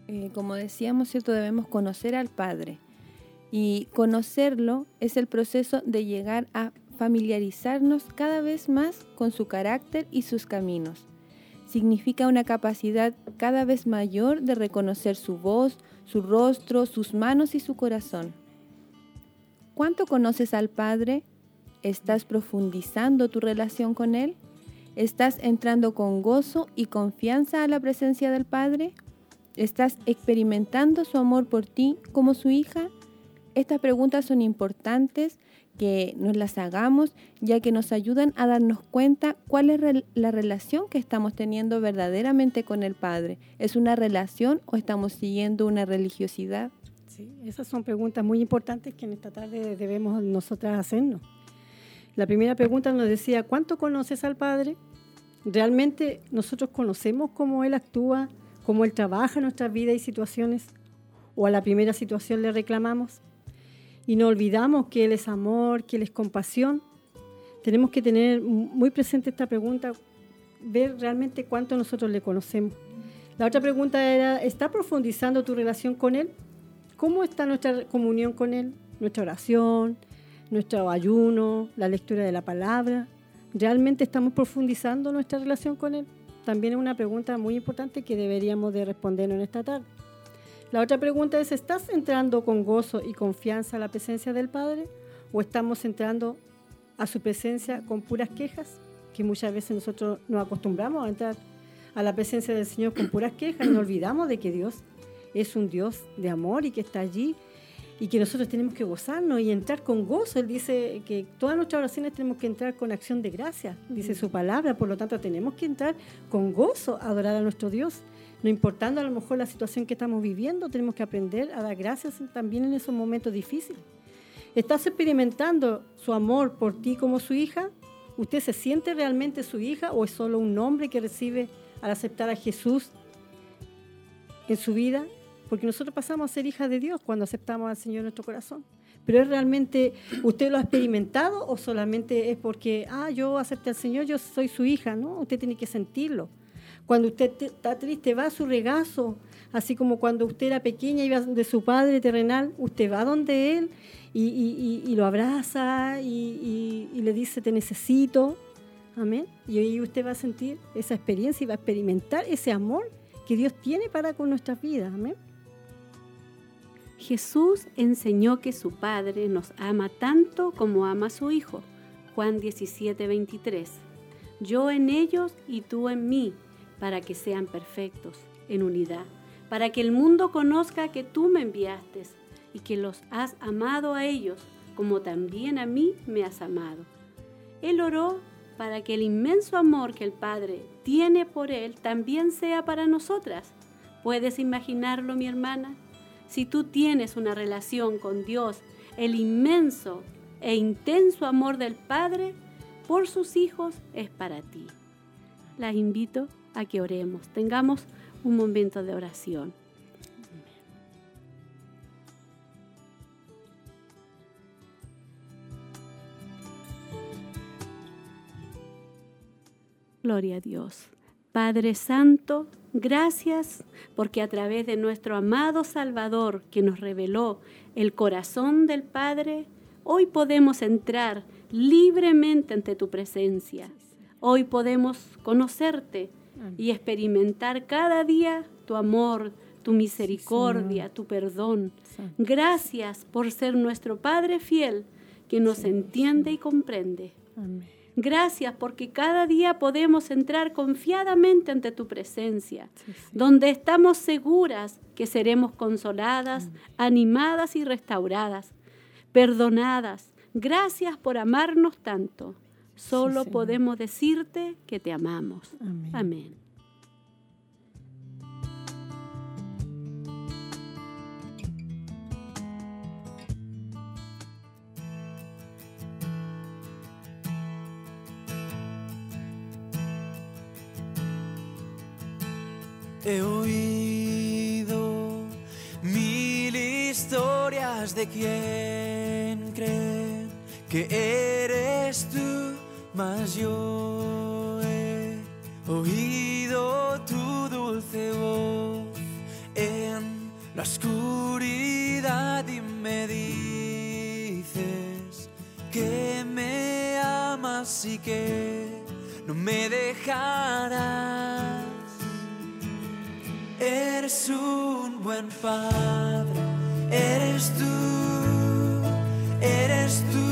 Eh, como decíamos, ¿cierto? debemos conocer al Padre. Y conocerlo es el proceso de llegar a familiarizarnos cada vez más con su carácter y sus caminos. Significa una capacidad cada vez mayor de reconocer su voz, su rostro, sus manos y su corazón. ¿Cuánto conoces al Padre? ¿Estás profundizando tu relación con Él? ¿Estás entrando con gozo y confianza a la presencia del Padre? ¿Estás experimentando su amor por ti como su hija? Estas preguntas son importantes que nos las hagamos ya que nos ayudan a darnos cuenta cuál es la relación que estamos teniendo verdaderamente con el Padre. ¿Es una relación o estamos siguiendo una religiosidad? Sí, esas son preguntas muy importantes que en esta tarde debemos nosotras hacernos. La primera pregunta nos decía, ¿cuánto conoces al Padre? ¿Realmente nosotros conocemos cómo Él actúa, cómo Él trabaja en nuestras vidas y situaciones? ¿O a la primera situación le reclamamos? y no olvidamos que Él es amor, que Él es compasión. Tenemos que tener muy presente esta pregunta, ver realmente cuánto nosotros le conocemos. La otra pregunta era, ¿está profundizando tu relación con Él? ¿Cómo está nuestra comunión con Él? Nuestra oración, nuestro ayuno, la lectura de la palabra. ¿Realmente estamos profundizando nuestra relación con Él? También es una pregunta muy importante que deberíamos de responder en esta tarde. La otra pregunta es, ¿estás entrando con gozo y confianza a la presencia del Padre o estamos entrando a su presencia con puras quejas? Que muchas veces nosotros nos acostumbramos a entrar a la presencia del Señor con puras quejas y nos olvidamos de que Dios es un Dios de amor y que está allí y que nosotros tenemos que gozarnos y entrar con gozo. Él dice que todas nuestras oraciones tenemos que entrar con acción de gracia, dice su palabra, por lo tanto tenemos que entrar con gozo a adorar a nuestro Dios. No importando a lo mejor la situación que estamos viviendo, tenemos que aprender a dar gracias también en esos momentos difíciles. ¿Estás experimentando su amor por ti como su hija? ¿Usted se siente realmente su hija o es solo un nombre que recibe al aceptar a Jesús en su vida? Porque nosotros pasamos a ser hijas de Dios cuando aceptamos al Señor en nuestro corazón. Pero es realmente, ¿usted lo ha experimentado o solamente es porque, ah, yo acepté al Señor, yo soy su hija? No, usted tiene que sentirlo. Cuando usted está triste, va a su regazo, así como cuando usted era pequeña y iba de su padre terrenal, usted va donde él y, lo abraza y, le dice, te necesito. Amén. Y ahí usted va a sentir esa experiencia y va a experimentar ese amor que Dios tiene para con nuestras vidas. Amén. Jesús enseñó que su Padre nos ama tanto como ama a su Hijo. Juan 17, 23. Yo en ellos y tú en mí, para que sean perfectos en unidad, para que el mundo conozca que tú me enviaste y que los has amado a ellos como también a mí me has amado. Él oró para que el inmenso amor que el Padre tiene por Él también sea para nosotras. ¿Puedes imaginarlo, mi hermana? Si tú tienes una relación con Dios, el inmenso e intenso amor del Padre por sus hijos es para ti. Las invito a que oremos, tengamos un momento de oración. Gloria a Dios. Padre Santo, gracias porque a través de nuestro amado Salvador que nos reveló el corazón del Padre, hoy podemos entrar libremente ante tu presencia. Hoy podemos conocerte y experimentar cada día tu amor, tu misericordia, tu perdón. Gracias por ser nuestro Padre fiel que nos entiende y comprende. Gracias porque cada día podemos entrar confiadamente ante tu presencia, donde estamos seguras que seremos consoladas, animadas y restauradas, perdonadas. Gracias por amarnos tanto. Solo podemos decirte que te amamos. Amén. He oído mil historias de quien cree que eres tú, mas yo he oído tu dulce voz en la oscuridad y me dices que me amas y que no me dejarás. Eres un buen padre, eres tú, eres tú,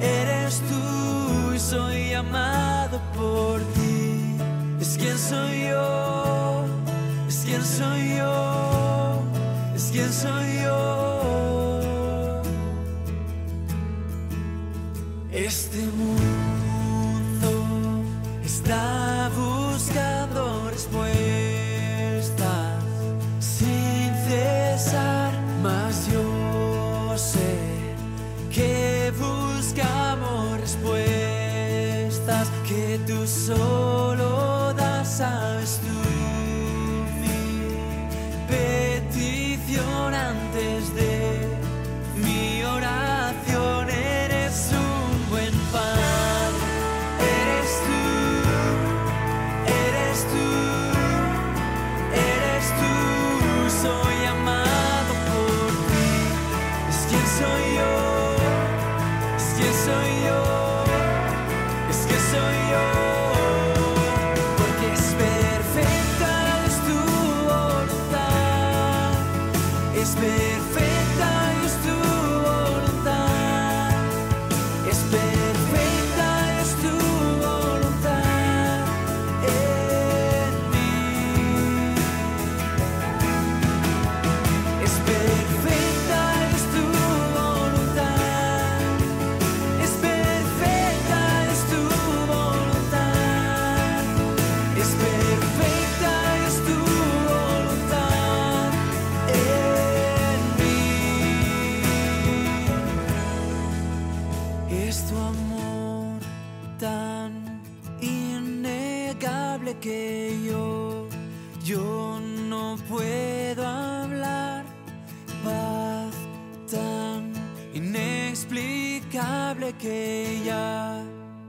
eres tú y soy amado por ti. Es quien soy yo, es quien soy yo, es quien soy yo. Este mundo es perfecta que ya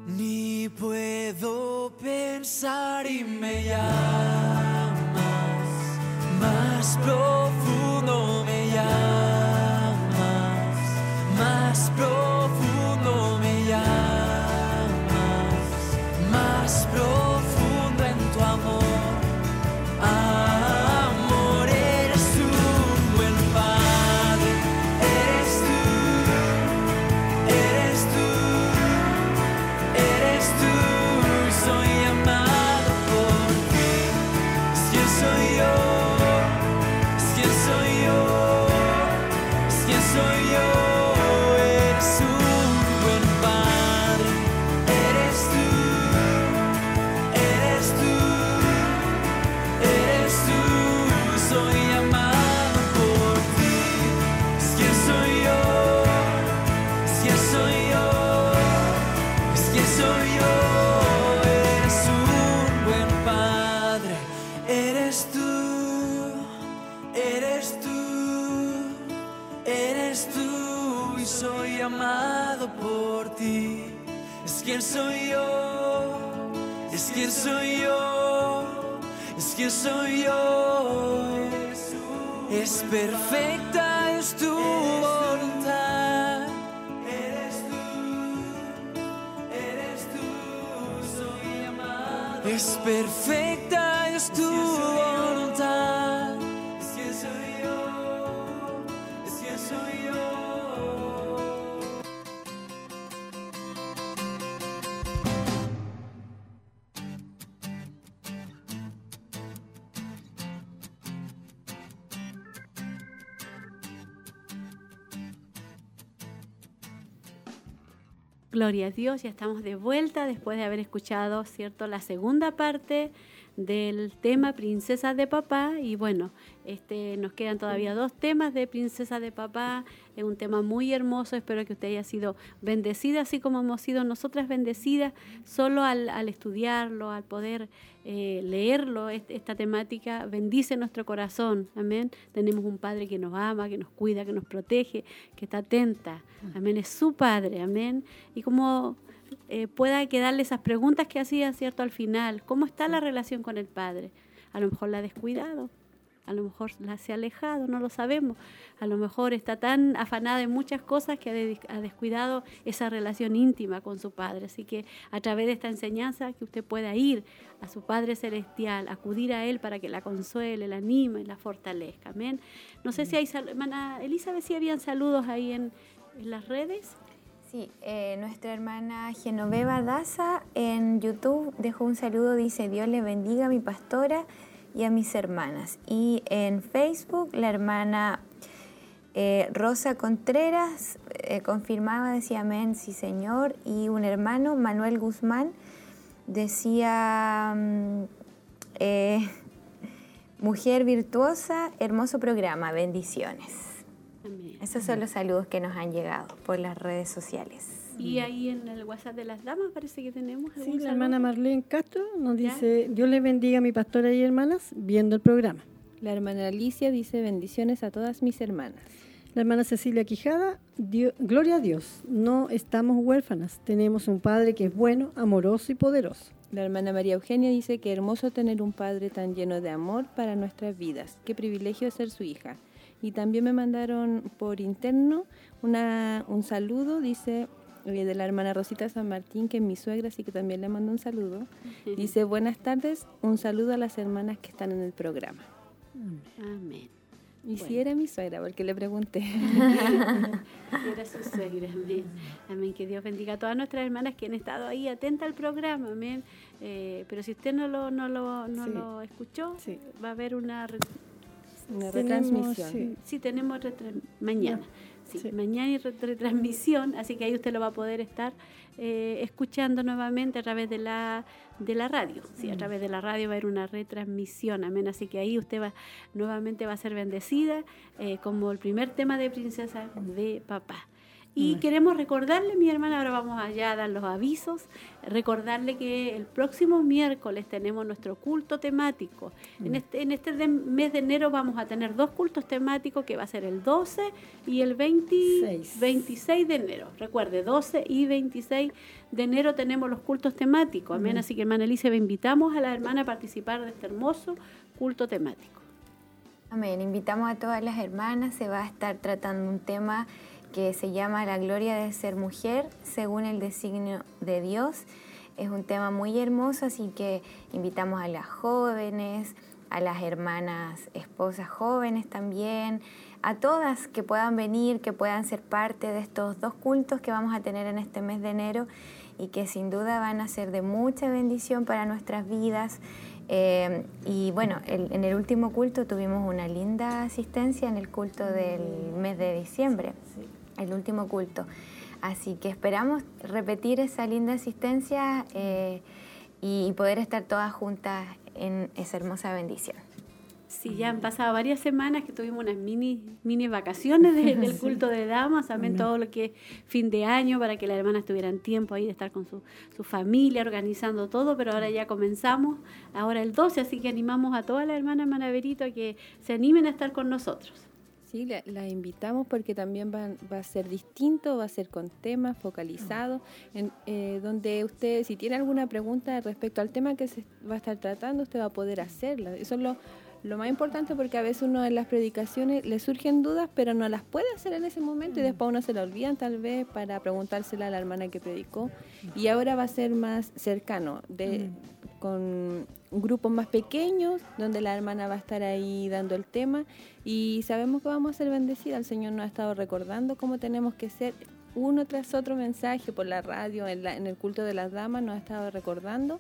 ni puedo pensar y me llamas más profundo que soy yo. Es perfecta, es tu voluntad. Eres tú, eres tú, soy amado. Es perfecta, es tu Gloria a Dios, ya estamos de vuelta después de haber escuchado, ¿cierto?, la segunda parte del tema Princesa de Papá. Y bueno, este, nos quedan todavía dos temas de Princesa de Papá. Es un tema muy hermoso. Espero que usted haya sido bendecida, así como hemos sido nosotras bendecidas, solo al, estudiarlo, al poder eh, leerlo, est- esta temática, bendice nuestro corazón. Amén. Tenemos un Padre que nos ama, que nos cuida, que nos protege, que está atenta. Amén. Es su Padre. Amén. Y como eh, pueda quedarle esas preguntas que hacía, ¿cierto? Al final, ¿cómo está la relación con el Padre? A lo mejor la ha descuidado, a lo mejor la se ha alejado, no lo sabemos. A lo mejor está tan afanada en muchas cosas que ha, de- ha descuidado esa relación íntima con su Padre. Así que a través de esta enseñanza que usted pueda ir a su Padre Celestial, acudir a Él para que la consuele, la anime, la fortalezca. Amén. No sé si hay, hermana Elizabeth, si habían saludos ahí en, en las redes. Sí, eh, nuestra hermana Genoveva Daza en YouTube dejó un saludo, dice Dios le bendiga a mi pastora y a mis hermanas. Y en Facebook la hermana eh, Rosa Contreras eh, confirmaba, decía amén, sí señor. Y un hermano, Manuel Guzmán, decía, mm, mujer virtuosa, hermoso programa, bendiciones. Amén. Esos son los saludos que nos han llegado por las redes sociales. Y ahí en el WhatsApp de las damas parece que tenemos Sí, la saludo. hermana Marlene Castro nos Ya. dice, Dios les bendiga a mi pastora y hermanas viendo el programa. La hermana Alicia dice bendiciones a todas mis hermanas. La hermana Cecilia Quijada, Dio- gloria a Dios, no estamos huérfanas, tenemos un Padre que es bueno, amoroso y poderoso. La hermana María Eugenia dice que hermoso tener un padre tan lleno de amor para nuestras vidas. Qué privilegio ser su hija. Y también me mandaron por interno una, un saludo, dice eh, de la hermana Rosita San Martín, que es mi suegra, así que también le mando un saludo. [laughs] Dice, buenas tardes, un saludo a las hermanas que están en el programa. Amén. Y si era mi suegra, porque le pregunté. [laughs] Era su suegra, amén. Amén. Que Dios bendiga a todas nuestras hermanas que han estado ahí atentas al programa, amén. Eh, pero si usted no lo, no lo, no Sí. lo escuchó, Sí. va a haber una... Una Tenemos, retransmisión. sí. Sí, tenemos mañana. Sí, Sí. mañana y re- retransmisión, así que ahí usted lo va a poder estar eh, escuchando nuevamente a través de la de la radio. Sí, a través de la radio va a haber una retransmisión, amén. Así que ahí usted va nuevamente va a ser bendecida eh, como el primer tema de Princesa de Papá. Y queremos recordarle, mi hermana, ahora vamos allá a dar los avisos, recordarle que el próximo miércoles tenemos nuestro culto temático. En este, en este de- mes de enero vamos a tener dos cultos temáticos, que va a ser el 12 y el 20 Seis. 26 de enero. Recuerde, 12 y 26 de enero tenemos los cultos temáticos. Amén. Así que, hermana Elizabeth, invitamos a la hermana a participar de este hermoso culto temático. Amén. Invitamos a todas las hermanas. Se va a estar tratando un tema que se llama La gloria de ser mujer según el designio de Dios. Es un tema muy hermoso, así que invitamos a las jóvenes, a las hermanas esposas jóvenes también, a todas que puedan venir, que puedan ser parte de estos dos cultos que vamos a tener en este mes de enero y que sin duda van a ser de mucha bendición para nuestras vidas. Eh, y bueno, el- en el último culto tuvimos una linda asistencia en el culto del mes de diciembre, el último culto. Así que esperamos repetir esa linda asistencia eh, y, poder estar todas juntas en esa hermosa bendición. Sí, ya han pasado varias semanas que tuvimos unas mini, mini vacaciones de- del [laughs] culto de damas, también todo lo que es fin de año para que las hermanas tuvieran tiempo ahí de estar con su, su familia, organizando todo, pero ahora ya comenzamos, ahora el 12, así que animamos a todas las hermanas Manaverito a que se animen a estar con nosotros. Sí, la, la invitamos porque también van- va a ser distinto, va a ser con temas focalizados, en, eh, donde usted, si tiene alguna pregunta respecto al tema que se va a estar tratando, usted va a poder hacerla. Eso es lo, lo más importante porque a veces uno en las predicaciones le surgen dudas, pero no las puede hacer en ese momento y después uno se la olvidan tal vez para preguntársela a la hermana que predicó. Y ahora va a ser más cercano, de, con grupos más pequeños, donde la hermana va a estar ahí dando el tema y sabemos que vamos a ser bendecidas. El Señor nos ha estado recordando cómo tenemos que ser uno tras otro mensaje por la radio, en, la- en el culto de las damas, nos ha estado recordando.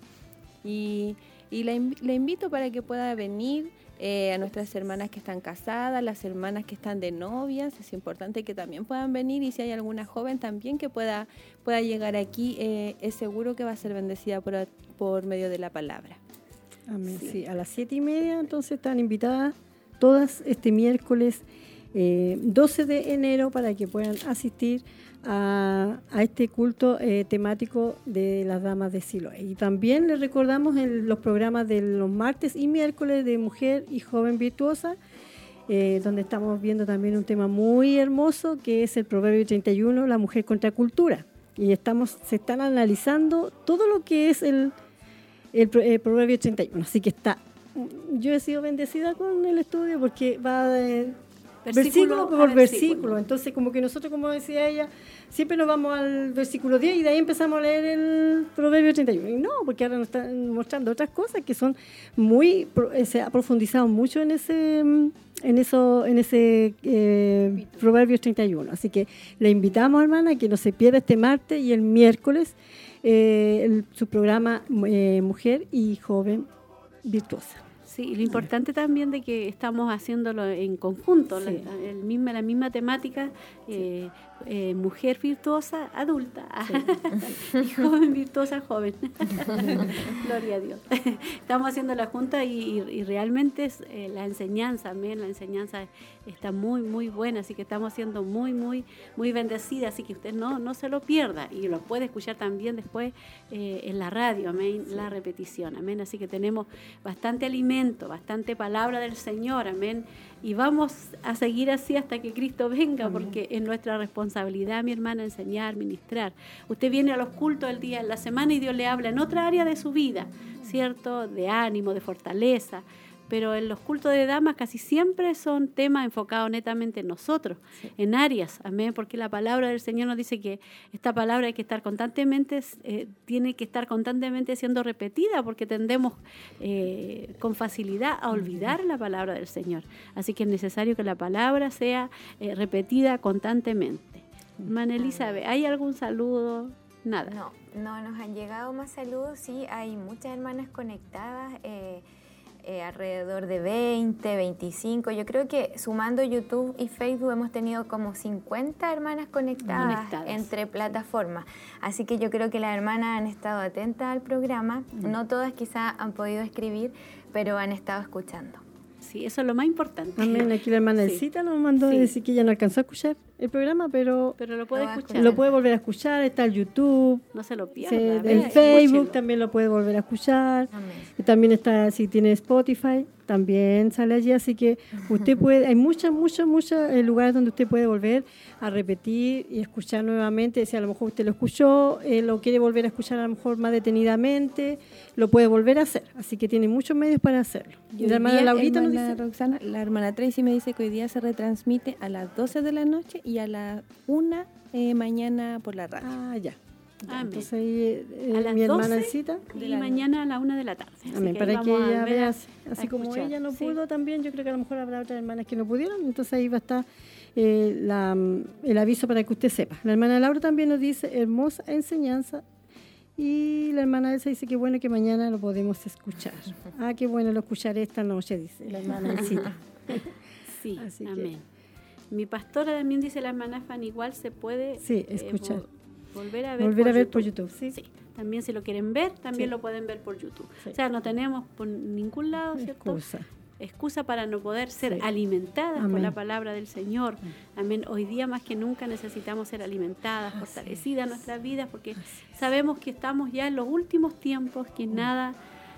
Y, la invito para que pueda venir eh, a nuestras hermanas que están casadas, las hermanas que están de novias. Es importante que también puedan venir y si hay alguna joven también que pueda, pueda llegar aquí, eh, es seguro que va a ser bendecida por, por medio de la palabra. Amén. Sí. a las siete y media entonces están invitadas todas este miércoles eh, 12 de enero para que puedan asistir a, a este culto eh, temático de las damas de Siloé. Y también les recordamos en los programas de los martes y miércoles de Mujer y Joven Virtuosa, eh, donde estamos viendo también un tema muy hermoso que es el Proverbio 31, la mujer contra cultura. Y estamos, se están analizando todo lo que es el, el, el Proverbio 31. Así que está, yo he sido bendecida con el estudio porque va de versículo, por a versículo. Entonces, como que nosotros, como decía ella, siempre nos vamos al versículo 10 y de ahí empezamos a leer el Proverbio 31. Y no, porque ahora nos están mostrando otras cosas que son muy, eh, se ha profundizado mucho en ese, en eso, en ese eh, Proverbios 31. Así que le invitamos, hermana, a que no se pierda este martes y el miércoles eh, el- su programa eh, Mujer y Joven Virtuosa. Sí, lo importante también de que estamos haciéndolo en conjunto, la, el misma, la misma temática, eh, eh, mujer virtuosa adulta [laughs] y joven virtuosa joven. [laughs] Gloria a Dios. [laughs] Estamos haciendo la junta y, y- y realmente es, la enseñanza, amén, la enseñanza está muy, muy buena, así que estamos siendo muy, muy, muy bendecidas, así que usted no, no se lo pierda y lo puede escuchar también después eh, en la radio, amén, la repetición, amén, así que tenemos bastante alimento, bastante palabra del Señor, amén, y vamos a seguir así hasta que Cristo venga, porque es nuestra responsabilidad, mi hermana, enseñar, ministrar. Usted viene a los cultos del día, la semana y Dios le habla en otra área de su vida, ¿cierto? De ánimo, de fortaleza. Pero en los cultos de damas casi siempre son temas enfocados netamente en nosotros, en áreas, amén, porque la palabra del Señor nos dice que esta palabra hay que estar constantemente, eh, tiene que estar constantemente siendo repetida, porque tendemos eh, con facilidad a olvidar la palabra del Señor. Así que es necesario que la palabra sea eh, repetida constantemente. Hermana Elizabeth, ¿hay algún saludo? Nada. No, no nos han llegado más saludos, sí, hay muchas hermanas conectadas, eh, eh, alrededor de 20, 25, yo creo que sumando YouTube y Facebook hemos tenido como 50 hermanas conectadas, Conectadas, entre plataformas, así que yo creo que las hermanas han estado atentas al programa, no todas quizás han podido escribir, pero han estado escuchando. Sí, eso es lo más importante. Amén. Aquí la hermana Sí. Elcita nos mandó Sí. a decir que ella no alcanzó a escuchar el programa, pero Pero lo puede Lo escuchar. lo puede volver a escuchar. Está el YouTube, No se lo pierda. se- el Facebook escúchelo. también lo puede volver a escuchar. Amén. Y También está, si tiene Spotify, también sale allí. Así que usted puede, hay muchas, muchas, muchos lugares donde usted puede volver a repetir y escuchar nuevamente. Si a lo mejor usted lo escuchó, eh, lo quiere volver a escuchar a lo mejor más detenidamente, lo puede volver a hacer. Así que tiene muchos medios para hacerlo. Y la hermana Laurita nos hermana dice, Roxana, la hermana Tracy me dice que hoy día se retransmite a las 12 de la noche y a las 1 eh, mañana por la radio. ah, ya. Amén. Entonces ahí eh, A las mi hermana 12 Elcita. Y mañana a la una de la tarde. Así Amén, que para que ella vea, a- así a como ella no Sí. pudo también, yo creo que a lo mejor habrá otras hermanas que no pudieron, entonces ahí va a estar eh, la, el aviso para que usted sepa. La hermana Laura también nos dice hermosa enseñanza y la hermana Elsa dice que bueno que mañana lo podemos escuchar. Ah, qué bueno lo escucharé esta noche, dice la hermana Elcita. [laughs] Sí, Así que- amén. Mi pastora también dice la hermana Fan, igual se puede Sí, eh, escuchar. vo- volver a ver, Volver por, a ver YouTube. por YouTube, sí. Sí, también si lo quieren ver, también Sí. lo pueden ver por YouTube. Sí. O sea, no tenemos por ningún lado, ¿cierto? Excusa. excusa para no poder ser alimentadas por Amén. la palabra del Señor. Amén. Hoy día más que nunca necesitamos ser alimentadas, fortalecidas en nuestras vidas, porque sabemos que estamos ya en los últimos tiempos, que nada,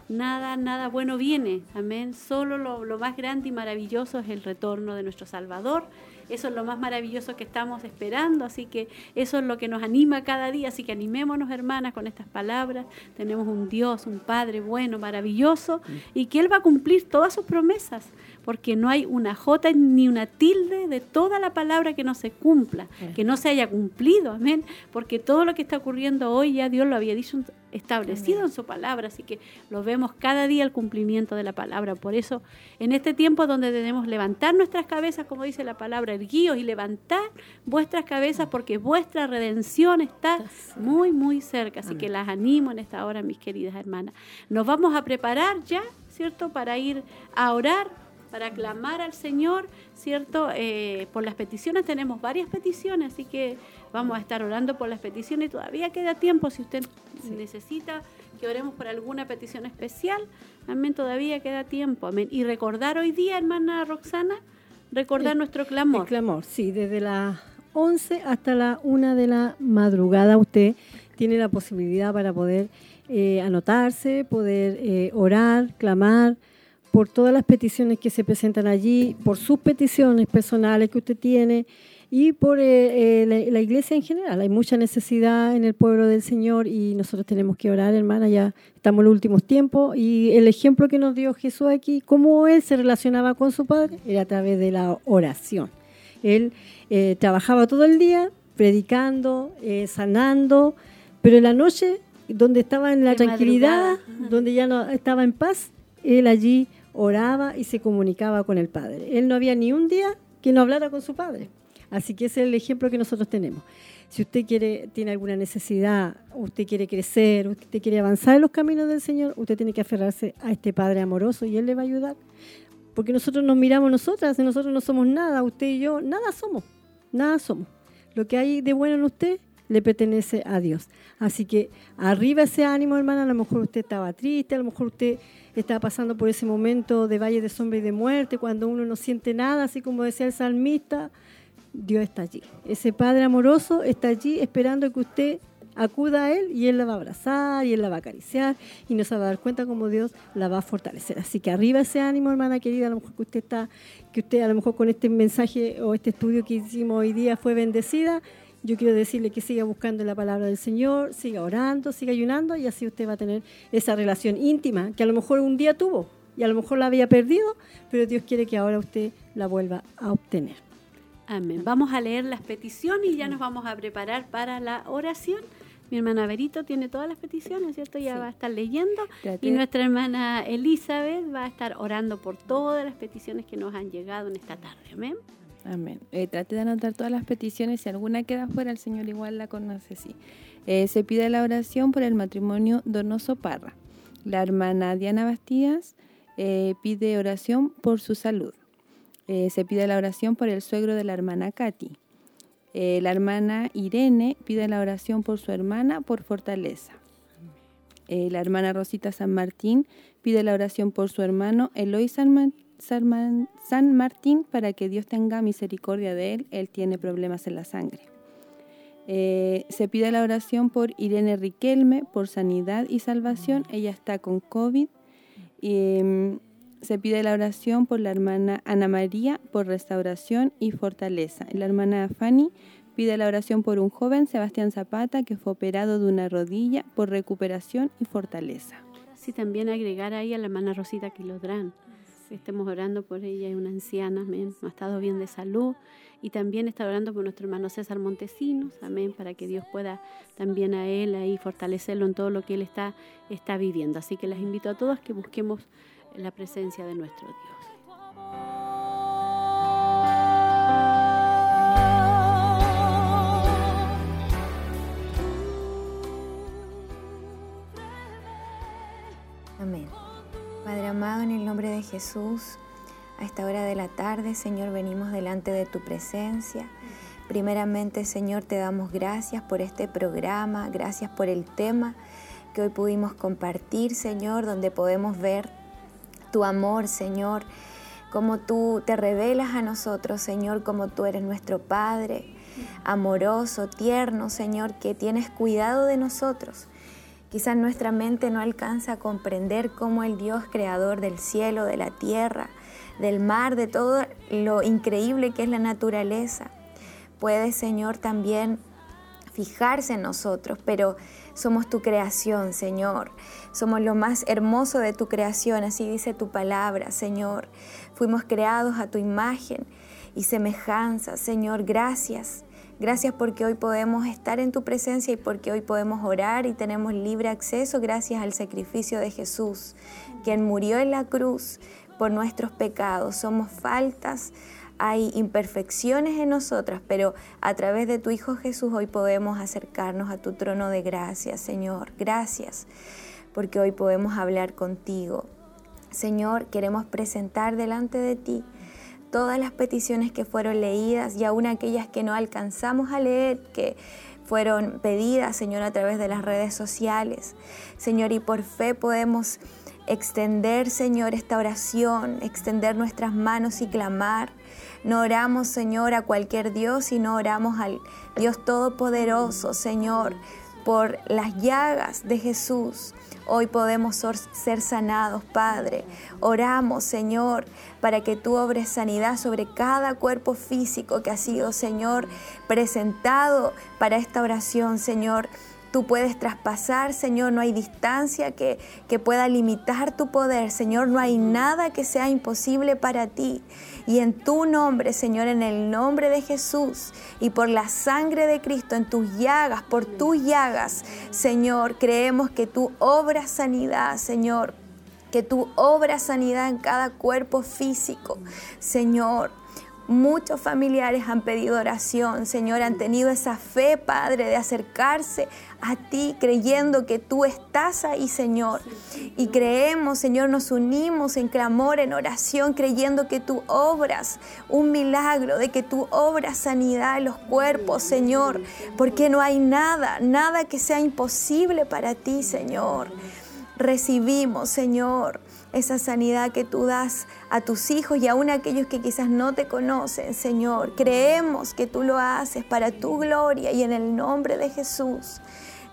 nada, nada bueno viene. Amén. Solo lo, lo más grande y maravilloso es el retorno de nuestro Salvador. Eso es lo más maravilloso que estamos esperando, así que eso es lo que nos anima cada día, así que animémonos hermanas con estas palabras. Tenemos un Dios, un Padre bueno, maravilloso, y que Él va a cumplir todas sus promesas, porque no hay una jota ni una tilde de toda la palabra que no se cumpla, que no se haya cumplido, amén, porque todo lo que está ocurriendo hoy ya Dios lo había dicho establecido en su palabra, así que lo vemos cada día el cumplimiento de la palabra. Por eso, en este tiempo donde debemos levantar nuestras cabezas, como dice la palabra, erguíos y levantar vuestras cabezas, porque vuestra redención está muy, muy cerca. Así que las animo en esta hora, mis queridas hermanas. Nos vamos a preparar ya, ¿cierto?, para ir a orar para clamar al Señor, ¿cierto? Eh, por las peticiones, tenemos varias peticiones, así que vamos a estar orando por las peticiones. Todavía queda tiempo si usted necesita que oremos por alguna petición especial. Amén, todavía queda tiempo. Amén. Y recordar hoy día, hermana Roxana, recordar El- nuestro clamor. El clamor, sí, desde las 11 hasta la 1 de la madrugada usted tiene la posibilidad para poder eh, anotarse, poder eh, orar, clamar por todas las peticiones que se presentan allí, por sus peticiones personales que usted tiene y por eh, eh, la, la iglesia en general. Hay mucha necesidad en el pueblo del Señor y nosotros tenemos que orar, hermana, ya estamos en los últimos tiempos y el ejemplo que nos dio Jesús aquí, cómo él se relacionaba con su Padre, era a través de la oración. Él eh, trabajaba todo el día predicando, sanando, pero en la noche, donde estaba en la De tranquilidad, madrugada. donde ya no estaba en paz, él allí oraba y se comunicaba con el Padre. Él no había ni un día que no hablara con su Padre. Así que ese es el ejemplo que nosotros tenemos. Si usted quiere, tiene alguna necesidad, usted quiere crecer, usted quiere avanzar en los caminos del Señor, usted tiene que aferrarse a este Padre amoroso y Él le va a ayudar. Porque nosotros nos miramos nosotras, nosotros no somos nada, usted y yo, nada somos, nada somos. Lo que hay de bueno en usted le pertenece a Dios. Así que arriba ese ánimo, hermana, a lo mejor usted estaba triste, a lo mejor usted estaba pasando por ese momento de valle de sombra y de muerte, cuando uno no siente nada, así como decía el salmista, Dios está allí. Ese Padre amoroso está allí esperando que usted acuda a Él y Él la va a abrazar y Él la va a acariciar y nos va a dar cuenta cómo Dios la va a fortalecer. Así que arriba ese ánimo, hermana querida, a lo mejor que usted está, que usted a lo mejor con este mensaje o este estudio que hicimos hoy día fue bendecida. Yo quiero decirle que siga buscando la palabra del Señor, siga orando, siga ayunando y así usted va a tener esa relación íntima que a lo mejor un día tuvo y a lo mejor la había perdido, pero Dios quiere que ahora usted la vuelva a obtener. Amén. Vamos a leer las peticiones y ya nos vamos a preparar para la oración. Mi hermana Verito tiene todas las peticiones, ¿cierto? Ya Sí. va a estar leyendo. Y nuestra hermana Elizabeth va a estar orando por todas las peticiones que nos han llegado en esta tarde. Amén. Amén. Eh, trate de anotar todas las peticiones. Si alguna queda fuera, el Señor igual la conoce, sí. Eh, se pide la oración por el matrimonio Donoso Parra. La hermana Diana Bastías eh, pide oración por su salud. Se pide la oración por el suegro de la hermana Katy. La hermana Irene pide la oración por su hermana por fortaleza. La hermana Rosita San Martín pide la oración por su hermano Eloy San, Ma- San Martín para que Dios tenga misericordia de él. Él tiene problemas en la sangre. Eh, se pide la oración por Irene Riquelme por sanidad y salvación. Ella está con COVID. Mm, se pide la oración por la hermana Ana María por restauración y fortaleza. La hermana Fanny pide la oración por un joven, Sebastián Zapata, que fue operado de una rodilla por recuperación y fortaleza. Sí, también agregar ahí a la hermana Rosita Quilodrán. Estemos orando por ella, es una anciana, amén. Ha estado bien de salud. Y también está orando por nuestro hermano César Montesinos, amén, para que Dios pueda también a él ahí fortalecerlo en todo lo que él está, está viviendo. Así que les invito a todos que busquemos la presencia de nuestro Dios. Amado, en el nombre de Jesús, a esta hora de la tarde, Señor, venimos delante de tu presencia. Primeramente, Señor, te damos gracias por este programa, gracias por el tema que hoy pudimos compartir, Señor, donde podemos ver tu amor, Señor, como tú te revelas a nosotros, Señor, como tú eres nuestro Padre, amoroso, tierno, Señor, que tienes cuidado de nosotros. Quizás nuestra mente no alcanza a comprender cómo el Dios creador del cielo, de la tierra, del mar, de todo lo increíble que es la naturaleza, puede, Señor, también fijarse en nosotros, pero somos tu creación, Señor. Somos lo más hermoso de tu creación, así dice tu palabra, Señor. Fuimos creados a tu imagen y semejanza, Señor. Gracias. Gracias porque hoy podemos estar en tu presencia y porque hoy podemos orar y tenemos libre acceso gracias al sacrificio de Jesús, quien murió en la cruz por nuestros pecados. Somos faltas, hay imperfecciones en nosotras, pero a través de tu Hijo Jesús hoy podemos acercarnos a tu trono de gracia, Señor. Gracias porque hoy podemos hablar contigo. Señor, queremos presentar delante de ti todas las peticiones que fueron leídas y aún aquellas que no alcanzamos a leer, que fueron pedidas, Señor, a través de las redes sociales. Señor, y por fe podemos extender, Señor, esta oración, extender nuestras manos y clamar. No oramos, Señor, a cualquier Dios, sino oramos al Dios Todopoderoso, Señor, por las llagas de Jesús. Hoy podemos ser sanados, Padre. Oramos, Señor, para que tú obres sanidad sobre cada cuerpo físico que ha sido, Señor, presentado para esta oración, Señor. Tú puedes traspasar, Señor, no hay distancia que, que pueda limitar tu poder, Señor, no hay nada que sea imposible para ti. Y en tu nombre, Señor, en el nombre de Jesús y por la sangre de Cristo, en tus llagas, por tus llagas, Señor, creemos que tú obras sanidad, Señor, que tú obras sanidad en cada cuerpo físico, Señor. Muchos familiares han pedido oración, Señor, han tenido esa fe, Padre, de acercarse a ti, creyendo que tú estás ahí, Señor. Y creemos, Señor, nos unimos en clamor, en oración, creyendo que tú obras un milagro, de que tú obras sanidad en los cuerpos, Señor, porque no hay nada, nada que sea imposible para ti, Señor. Recibimos, Señor, esa sanidad que tú das a tus hijos y aún a aquellos que quizás no te conocen, Señor. Creemos que tú lo haces para tu gloria y en el nombre de Jesús.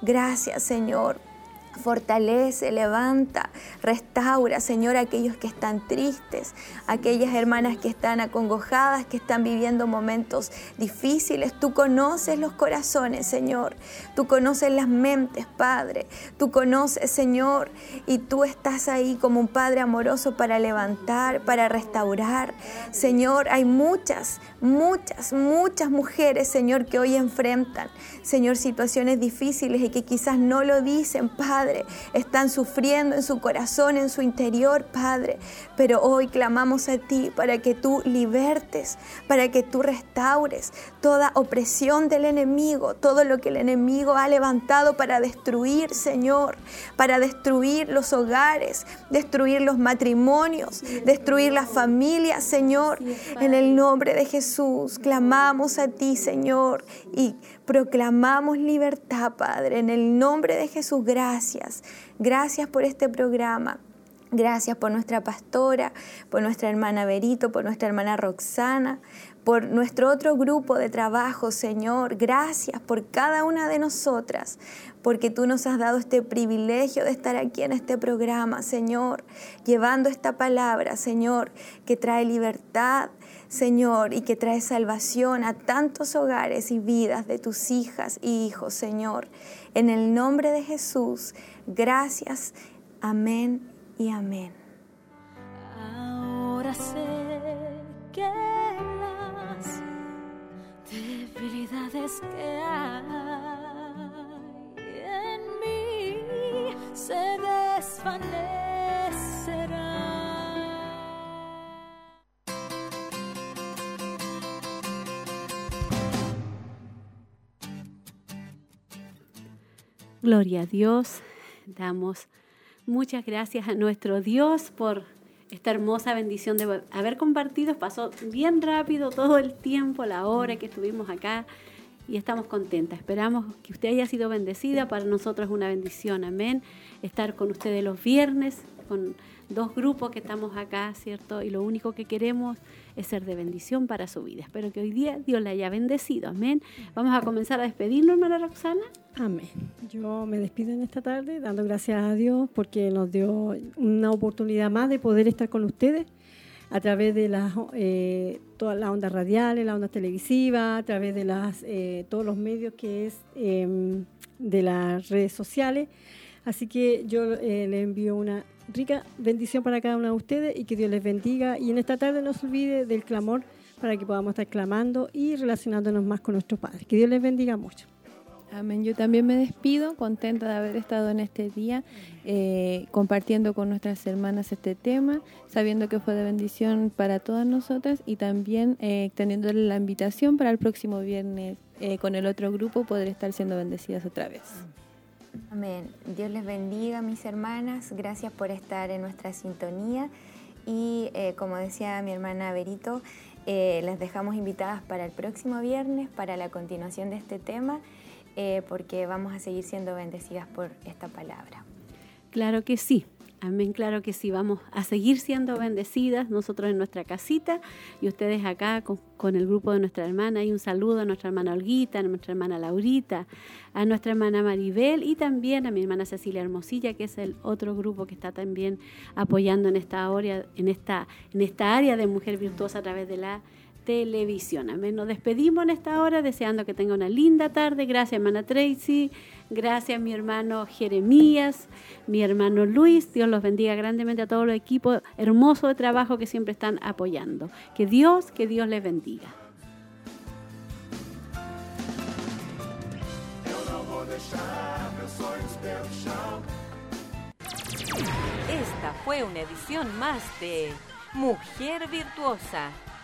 Gracias, Señor. Fortalece, levanta, restaura, Señor, aquellos que están tristes, aquellas hermanas que están acongojadas, que están viviendo momentos difíciles. Tú conoces los corazones, Señor. Tú conoces las mentes, Padre. Tú conoces, Señor, y tú estás ahí como un Padre amoroso para levantar, para restaurar. Señor, hay muchas, muchas, muchas mujeres, Señor, que hoy enfrentan, Señor, situaciones difíciles y que quizás no lo dicen, Padre están sufriendo en su corazón, en su interior, Padre. Pero hoy clamamos a ti para que tú libertes, para que tú restaures toda opresión del enemigo, todo lo que el enemigo ha levantado para destruir, Señor, para destruir los hogares, destruir los matrimonios, destruir las familias, Señor. En el nombre de Jesús, clamamos a ti, Señor, y proclamamos libertad, Padre. En el nombre de Jesús, gracias. Gracias por este programa. Gracias por nuestra pastora, por nuestra hermana Berito, por nuestra hermana Roxana, por nuestro otro grupo de trabajo, Señor. Gracias por cada una de nosotras, porque tú nos has dado este privilegio de estar aquí en este programa, Señor, llevando esta palabra, Señor, que trae libertad, Señor, y que trae salvación a tantos hogares y vidas de tus hijas y hijos, Señor. En el nombre de Jesús, gracias. Amén y amén. Ahora sé que las debilidades que hay en mí se desvanecerán. Gloria a Dios. Damos muchas gracias a nuestro Dios por esta hermosa bendición de haber compartido. Pasó bien rápido todo el tiempo, la hora que estuvimos acá y estamos contentas. Esperamos que usted haya sido bendecida. Para nosotros es una bendición. Amén. Estar con ustedes los viernes con dos grupos que estamos acá, ¿cierto? Y lo único que queremos es ser de bendición para su vida. Espero que hoy día Dios la haya bendecido. Amén. Vamos a comenzar a despedirnos, hermana Roxana. Amén. Yo me despido en esta tarde dando gracias a Dios porque nos dio una oportunidad más de poder estar con ustedes a través de las eh, todas las ondas radiales, las ondas televisivas, a través de las eh, todos los medios que es em, de las redes sociales. Así que yo eh, le envío una rica bendición para cada uno de ustedes y que Dios les bendiga. Y en esta tarde no se olvide del clamor para que podamos estar clamando y relacionándonos más con nuestro Padre. Que Dios les bendiga mucho. Amén. Yo también me despido, contenta de haber estado en este día eh, compartiendo con nuestras hermanas este tema, sabiendo que fue de bendición para todas nosotras y también eh, la invitación para el próximo viernes eh, con el otro grupo poder estar siendo bendecidas otra vez. Amén. Dios les bendiga, mis hermanas. Gracias por estar en nuestra sintonía. Y eh, como decía mi hermana Berito, eh, las dejamos invitadas para el próximo viernes, para la continuación de este tema, eh, porque vamos a seguir siendo bendecidas por esta palabra. Claro que sí. Amén, claro que sí, vamos a seguir siendo bendecidas nosotros en nuestra casita y ustedes acá con, el grupo de nuestra hermana. Y un saludo a nuestra hermana Olguita, a nuestra hermana Laurita, a nuestra hermana Maribel y también a mi hermana Cecilia Hermosilla, que es el otro grupo que está también apoyando en esta área, en esta, en esta área de mujer virtuosa a través de la televisión. Amén. Nos despedimos en esta hora deseando que tenga una linda tarde. Gracias, hermana Tracy. Gracias, mi hermano Jeremías, mi hermano Luis. Dios los bendiga grandemente a todo el equipo hermoso de trabajo que siempre están apoyando. Que Dios, que Dios les bendiga. Esta fue una edición más de Mujer Virtuosa.